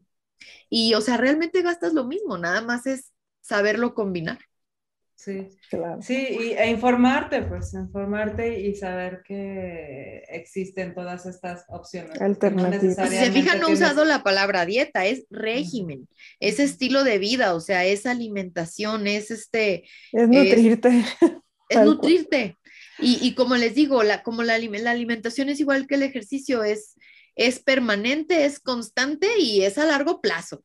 Y, o sea, realmente gastas lo mismo, nada más es saberlo combinar. Sí, Claro. sí, y, e informarte, pues, informarte y saber que existen todas estas opciones. porque no Alternativas. Si se fijan, no he usado la palabra dieta, es régimen, es Ujú. estilo de vida, o sea, es alimentación, es este, Es nutrirte. es Tal cual. nutrirte. Y, y como les digo, la, como la, la alimentación es igual que el ejercicio, es, es permanente, es constante y es a largo plazo.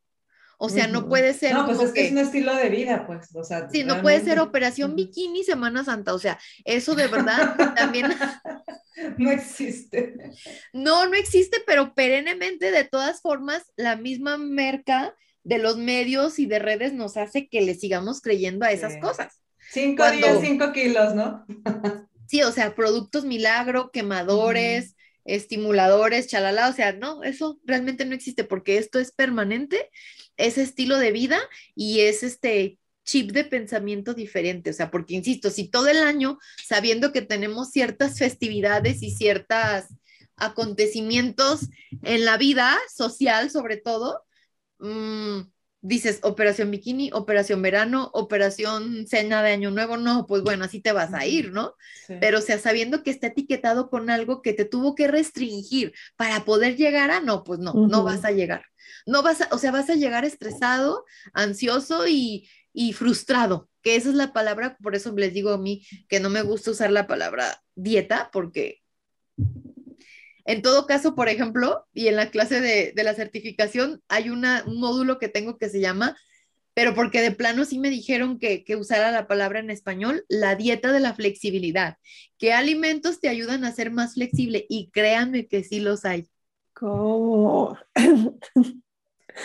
O sea, no puede ser No, pues como es que que... es un estilo de vida, pues, o sea. Sí, no puede ser operación bikini Semana Santa, o sea, eso de verdad también No existe. no, no existe, pero perennemente, de todas formas, la misma merca de los medios y de redes nos hace que le sigamos creyendo a esas Sí. cosas. Cinco Cuando- días, cinco kilos, ¿no? Sí, o sea, productos milagro, quemadores, estimuladores, chalala, o sea, no, eso realmente no existe porque esto es permanente, es estilo de vida y es este chip de pensamiento diferente, o sea, porque insisto, si todo el año, sabiendo que tenemos ciertas festividades y ciertos acontecimientos en la vida social, sobre todo, mmm, dices operación bikini, operación verano, operación cena de año nuevo, no, pues bueno, así te vas a ir, ¿no? Pero o sea, sabiendo que está etiquetado con algo que te tuvo que restringir para poder llegar a, no, pues no, no vas a llegar. No vas a, o sea, vas a llegar estresado, ansioso y, y frustrado, que esa es la palabra, por eso les digo a mí que no me gusta usar la palabra dieta, porque en todo caso, por ejemplo, y en la clase de, la certificación hay un módulo que tengo que se llama, pero porque de plano sí me dijeron que, usara la palabra en español, la dieta de la flexibilidad. ¿Qué alimentos te ayudan a ser más flexible? Y créanme que sí los hay. ¿Cómo?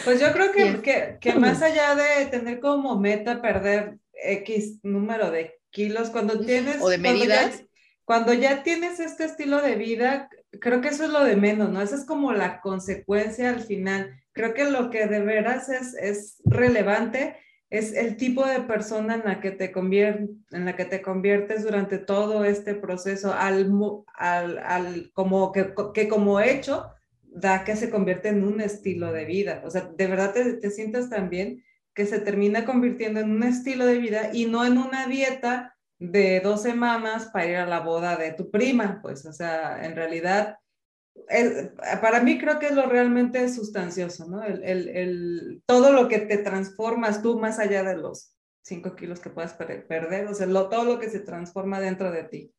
Pues yo creo que, que, más allá de tener como meta perder X número de kilos, cuando tienes... O de medidas. cuando ya tienes este estilo de vida, creo que eso es lo de menos, ¿no? Esa es como la consecuencia al final. Creo que lo que de veras es, es relevante es el tipo de persona en la que te, en la que te conviertes durante todo este proceso, al, al, al como que, que, como hecho da que se convierte en un estilo de vida. O sea, de verdad te, te sientas tan bien que se termina convirtiendo en un estilo de vida y no en una dieta de dos semanas para ir a la boda de tu prima, pues, o sea, en realidad, para mí creo que es lo realmente sustancioso, ¿no? El, el, todo lo que te transformas tú más allá de los cinco kilos que puedas perder, o sea, lo, todo lo que se transforma dentro de ti.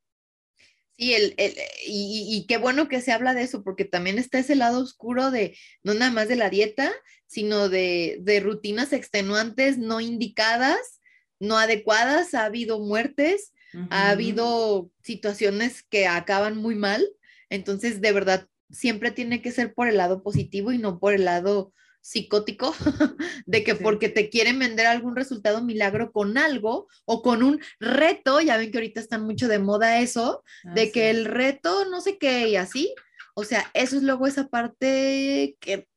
Sí, el, el y, y, qué bueno que se habla de eso, porque también está ese lado oscuro de no nada más de la dieta, sino de, de rutinas extenuantes no indicadas no adecuadas, ha habido muertes, ha habido situaciones que acaban muy mal, entonces de verdad siempre tiene que ser por el lado positivo y no por el lado psicótico de que porque te quieren vender algún resultado milagro con algo o con un reto, ya ven que ahorita están mucho de moda eso, de que el reto no sé qué y así, o sea, eso es luego esa parte que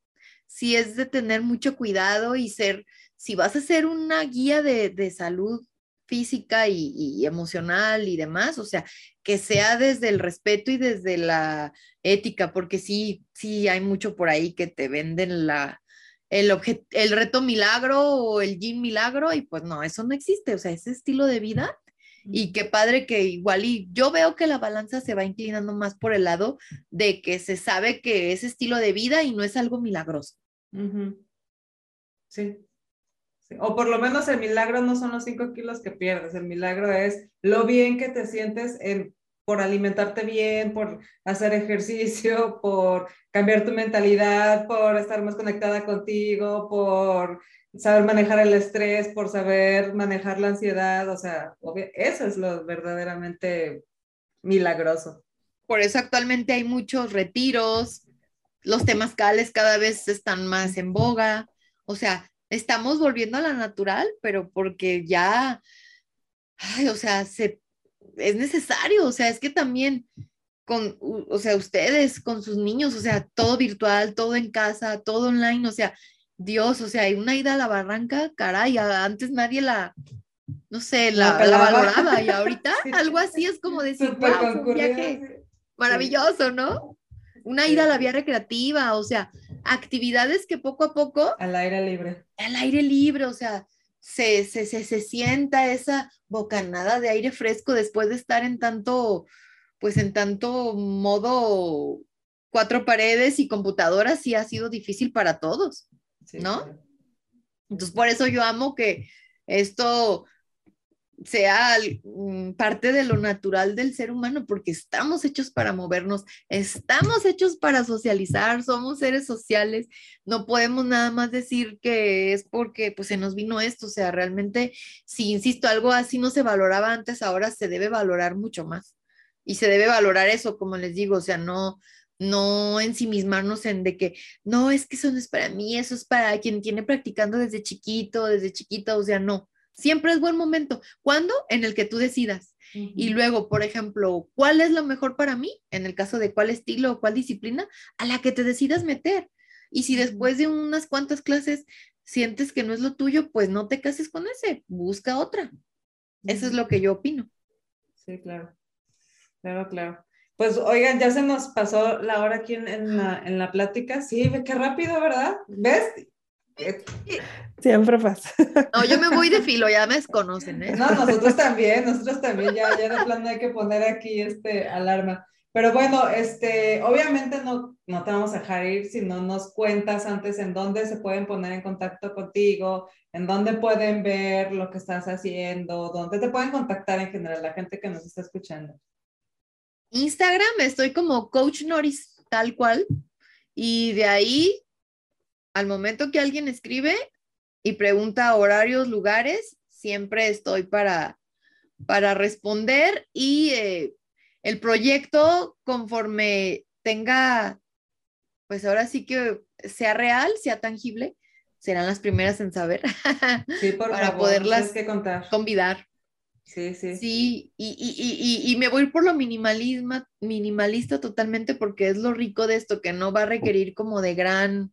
sí es de tener mucho cuidado y ser si vas a ser una guía de, salud física y, emocional y demás, o sea, que sea desde el respeto y desde la ética, porque sí, sí hay mucho por ahí que te venden la, el, el reto milagro o el gym milagro y pues no, eso no existe, o sea, ese estilo de vida y qué padre que igual y yo veo que la balanza se va inclinando más por el lado de que se sabe que es estilo de vida y no es algo milagroso. Sí, o por lo menos el milagro no son los cinco kilos que pierdes, el milagro es lo bien que te sientes en, por alimentarte bien, por hacer ejercicio, por cambiar tu mentalidad, por estar más conectada contigo, por saber manejar el estrés, por saber manejar la ansiedad, o sea, eso es lo verdaderamente milagroso. Por eso actualmente hay muchos retiros, los temazcales cada vez están más en boga, o sea, estamos volviendo a la natural, pero porque ya, ay, o sea, se, es necesario, o sea, es que también con, o sea, ustedes con sus niños, o sea, todo virtual, todo en casa, todo online, o sea, Dios, o sea, hay una ida a la barranca, caray, antes nadie la, no sé, la, valoraba y ahorita algo así es como decir, wow, un viaje maravilloso, ¿no? Una ida a la vía recreativa, o sea, actividades que poco a poco... Al aire libre. Al aire libre, o sea, se, se, se, sienta esa bocanada de aire fresco después de estar en tanto, pues en tanto modo cuatro paredes y computadoras, sí ha sido difícil para todos, ¿no? Entonces, por eso yo amo que esto sea mm, parte de lo natural del ser humano, porque estamos hechos para movernos, estamos hechos para socializar, somos seres sociales, no podemos nada más decir que es porque pues se nos vino esto, o sea, realmente, si insisto, algo así no se valoraba antes, ahora se debe valorar mucho más. Y se debe valorar eso, como les digo, o sea, no, no ensimismarnos en de que, no, es que eso no es para mí, eso es para quien tiene practicando desde chiquito, desde chiquita, o sea, no Siempre es buen momento. ¿Cuándo? En el que tú decidas. Y luego, por ejemplo, ¿cuál es lo mejor para mí? En el caso de cuál estilo o cuál disciplina, a la que te decidas meter. Y si después de unas cuantas clases sientes que no es lo tuyo, pues no te cases con ese, busca otra. Eso es lo que yo opino. Sí, claro. Claro, claro. Pues oigan, ya se nos pasó la hora aquí en, la, en la plática. Sí, qué rápido, ¿verdad? ¿Ves? Siempre pasa. No, yo me voy de filo, ya me desconocen, ¿eh? No, nosotros también, nosotros también, ya, ya de plano hay que poner aquí este alarma. Pero bueno, este, obviamente no, no te vamos a dejar ir si no nos cuentas antes en dónde se pueden poner en contacto contigo, en dónde pueden ver lo que estás haciendo, dónde te pueden contactar en general la gente que nos está escuchando. Instagram estoy como Coach Norris, tal cual. Y de ahí, al momento que alguien escribe y pregunta horarios, lugares, siempre estoy para, para responder y eh, el proyecto conforme tenga, pues ahora sí que sea real, sea tangible, serán las primeras en saber sí, por para poderlas que contar. convidar. Sí, sí. Sí, y, y, y, y, me voy por lo minimalismo, minimalista totalmente porque es lo rico de esto, que no va a requerir como de gran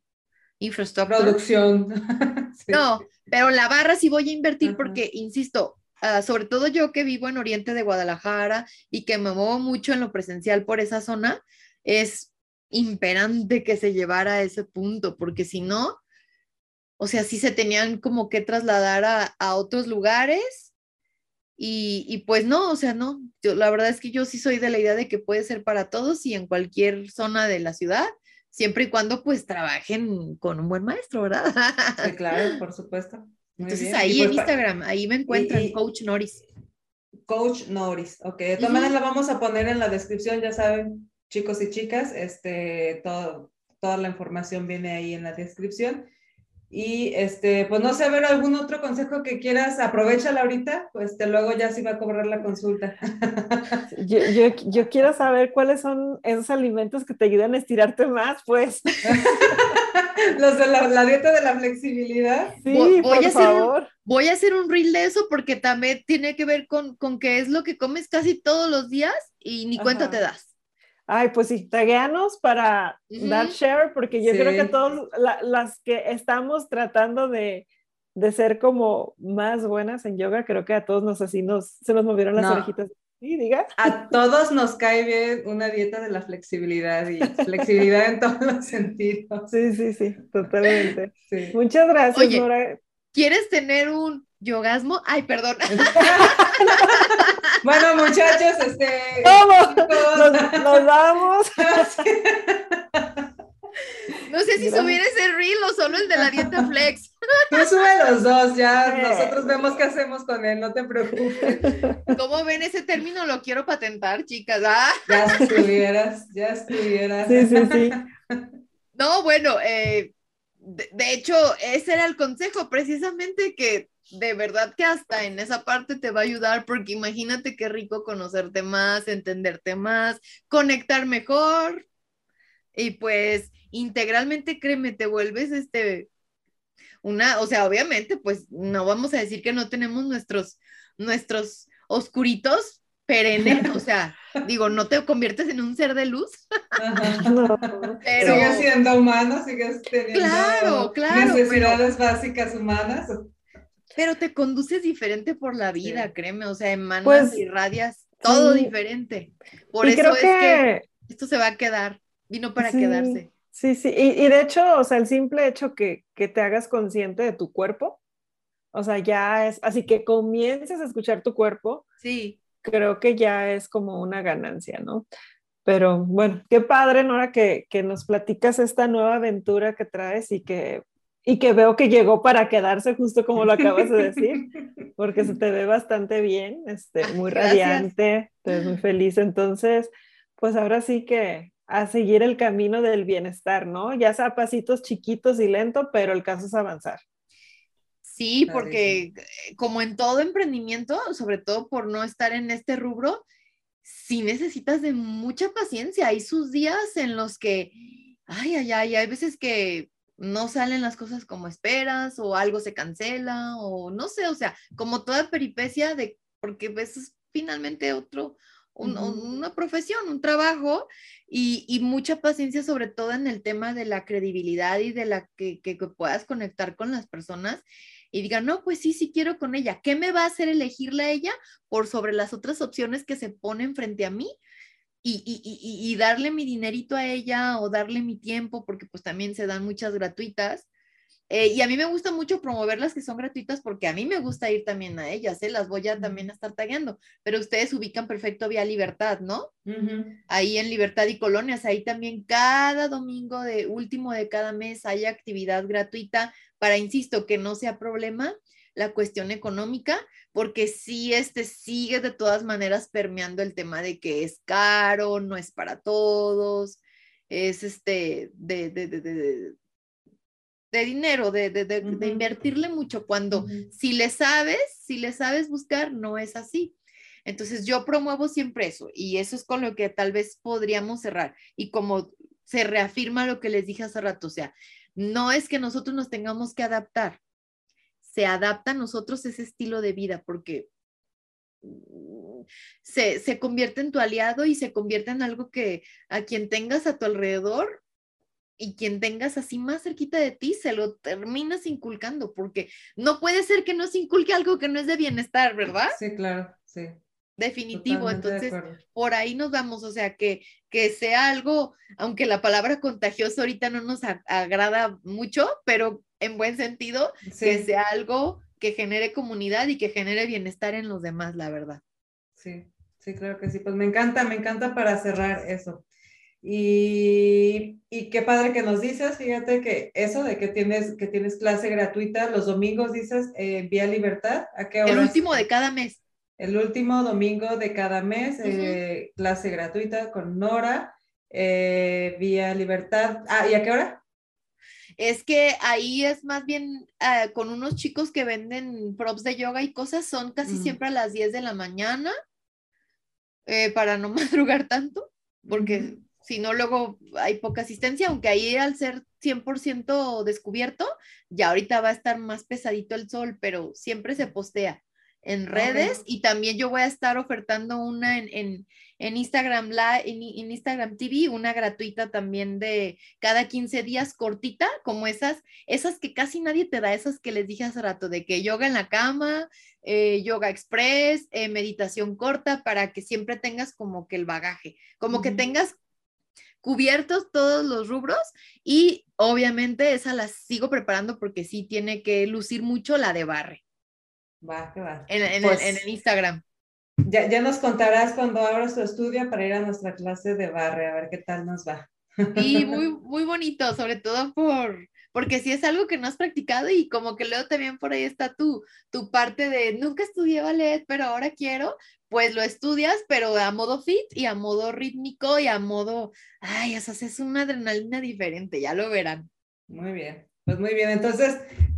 infraestructura. Producción. No, pero la barra sí voy a invertir porque, insisto, uh, sobre todo yo que vivo en Oriente de Guadalajara y que me muevo mucho en lo presencial por esa zona, es imperante que se llevara a ese punto, porque si no, o sea, sí se tenían como que trasladar a, a otros lugares y, pues no, o sea, no, yo, la verdad es que yo sí soy de la idea de que puede ser para todos y en cualquier zona de la ciudad, siempre y cuando pues trabajen con un buen maestro, ¿verdad? Sí, claro, por supuesto. Entonces ahí en pues, Instagram, ahí me encuentran, Coach Norris. Coach Norris, ok. De todas maneras la vamos a poner en la descripción, ya saben, chicos y chicas, este, todo, toda la información viene ahí en la descripción. Y este, pues no sé, ver algún otro consejo que quieras, aprovechala ahorita, pues te luego ya sí va a cobrar la consulta. Yo, yo, yo, quiero saber cuáles son esos alimentos que te ayudan a estirarte más, pues. Los de la, la, dieta de la flexibilidad. Sí, voy, por a favor. Un, voy a hacer un reel de eso porque también tiene que ver con, con que es lo que comes casi todos los días y ni cuenta Ajá. te das. Ay, pues sí, tagueanos para uh -huh. dar share, porque yo sí. creo que todos la, las que estamos tratando de, de, ser como más buenas en yoga, creo que a todos nos así nos, se nos movieron las no. orejitas. Sí, diga. A todos nos cae bien una dieta de la flexibilidad y flexibilidad en todos los sentidos. Sí, sí, sí, totalmente. Sí. Muchas gracias, Oye, Nora. ¿Quieres tener un yogasmo? Ay, perdón. bueno, muchachos, este. ¿Cómo? Nos, nos vamos. No sé si subir ese reel o solo el de la dieta flex. Tú sube los dos, ya nosotros vemos qué hacemos con él, no te preocupes. ¿Cómo ven ese término? Lo quiero patentar, chicas. ¿ah? Ya estuvieras, ya estuvieras. Sí, sí, sí. No, bueno, eh, de, de hecho, ese era el consejo, precisamente que de verdad que hasta en esa parte te va a ayudar porque imagínate qué rico conocerte más, entenderte más, conectar mejor y pues integralmente créeme, te vuelves este una, o sea, obviamente pues no vamos a decir que no tenemos nuestros nuestros oscuritos perennes, o sea, digo, no te conviertes en un ser de luz. No. Pero... Sigues siendo humano, sigues teniendo claro, claro, necesidades pero... básicas humanas. Pero te conduces diferente por la vida, sí. créeme, o sea, emanas pues, y radias todo sí. diferente. Por y eso creo es que... que esto se va a quedar, vino para sí, quedarse. Sí, sí, y, y, de hecho, o sea, el simple hecho que, que te hagas consciente de tu cuerpo, o sea, ya es, así que comiences a escuchar tu cuerpo, sí. creo que ya es como una ganancia, ¿no? Pero bueno, qué padre, Nora, que, que nos platicas esta nueva aventura que traes y que y que veo que llegó para quedarse justo como lo acabas de decir, porque se te ve bastante bien, este, muy Gracias. radiante, te ves muy feliz, entonces, pues ahora sí que a seguir el camino del bienestar, ¿no? Ya sea pasitos chiquitos y lento, pero el caso es avanzar. Sí, porque como en todo emprendimiento, sobre todo por no estar en este rubro, sí necesitas de mucha paciencia. Hay sus días en los que, ay, ay, ay, hay veces que no salen las cosas como esperas o algo se cancela o no sé, o sea, como toda peripecia de, porque ves finalmente otro, una profesión, un trabajo y, mucha paciencia, sobre todo en el tema de la credibilidad y de la que, que, puedas conectar con las personas y digan, no, pues sí, sí quiero con ella. ¿Qué me va a hacer elegirla a ella por sobre las otras opciones que se ponen frente a mí? Y, y, y, y, darle mi dinerito a ella o darle mi tiempo, porque pues también se dan muchas gratuitas. Eh, y a mí me gusta mucho promover las que son gratuitas porque a mí me gusta ir también a ellas, ¿eh? las voy a también a estar tagueando, pero ustedes ubican perfecto vía Libertad, ¿no? Ahí en Libertad y Colonias, ahí también cada domingo de último de cada mes hay actividad gratuita para, insisto, que no sea problema la cuestión económica, porque sí, este sigue de todas maneras permeando el tema de que es caro, no es para todos, es este, de, de, de de dinero, de, de, de, invertirle mucho, cuando si le sabes, si le sabes buscar, no es así. Entonces yo promuevo siempre eso y eso es con lo que tal vez podríamos cerrar. Y como se reafirma lo que les dije hace rato, o sea, no es que nosotros nos tengamos que adaptar, se adapta a nosotros ese estilo de vida porque mm, se, se convierte en tu aliado y se convierte en algo que a quien tengas a tu alrededor y quien tengas así más cerquita de ti se lo terminas inculcando, porque no puede ser que no se inculque algo que no es de bienestar, ¿verdad? Sí, claro, sí. Definitivo, entonces por ahí nos vamos, o sea, que, que sea algo, aunque la palabra contagioso ahorita no nos agrada mucho, pero en buen sentido, que sea algo que genere comunidad y que genere bienestar en los demás, la verdad. Sí, sí, claro que sí. Pues me encanta, me encanta para cerrar eso. Y, y, qué padre que nos dices, fíjate que eso de que tienes, que tienes clase gratuita los domingos, dices, eh, Vía Libertad, ¿a qué hora? El último de cada mes. El último domingo de cada mes, eh, clase gratuita con Nora, eh, Vía Libertad. Ah, ¿y a qué hora? Es que ahí es más bien ah, con unos chicos que venden props de yoga y cosas, son casi mm. siempre a las 10 de la mañana, para no madrugar tanto, porque si no luego hay poca asistencia, aunque ahí al ser 100% descubierto, ya ahorita va a estar más pesadito el sol, pero siempre se postea en redes y también yo voy a estar ofertando una en, Instagram Live, en, Instagram TV, una gratuita también de cada 15 días cortita, como esas, esas que casi nadie te da, esas que les dije hace rato, de que yoga en la cama, eh, yoga express, eh, meditación corta, para que siempre tengas como que el bagaje, como que tengas cubiertos todos los rubros y obviamente esa la sigo preparando porque sí tiene que lucir mucho la de barre. Va, que va. En, pues el, Instagram. Ya, ya nos contarás cuando abras tu estudio para ir a nuestra clase de barre, a ver qué tal nos va. Y muy, muy bonito, sobre todo por, porque si es algo que no has practicado y como que luego también por ahí está tu, tu parte de nunca estudié ballet, pero ahora quiero, pues lo estudias, pero a modo fit y a modo rítmico y a modo, ay, eso es una adrenalina diferente, ya lo verán. Muy bien, pues muy bien, entonces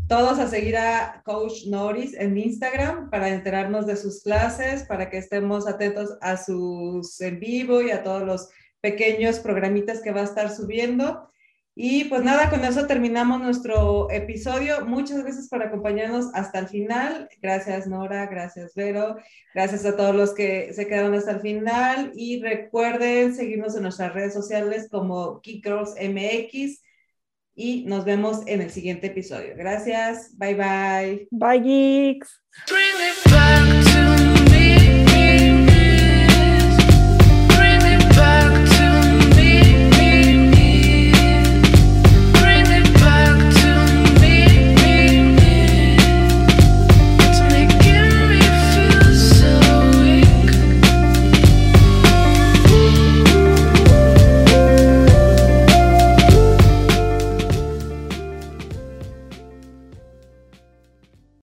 todos a seguir a Coach Norris en Instagram para enterarnos de sus clases, para que estemos atentos a sus en vivo y a todos los pequeños programitas que va a estar subiendo. Y pues nada, con eso terminamos nuestro episodio. Muchas gracias por acompañarnos hasta el final. Gracias Nora, gracias Vero, gracias a todos los que se quedaron hasta el final y recuerden seguirnos en nuestras redes sociales como Geek MX y nos vemos en el siguiente episodio. Gracias, bye bye. Bye geeks.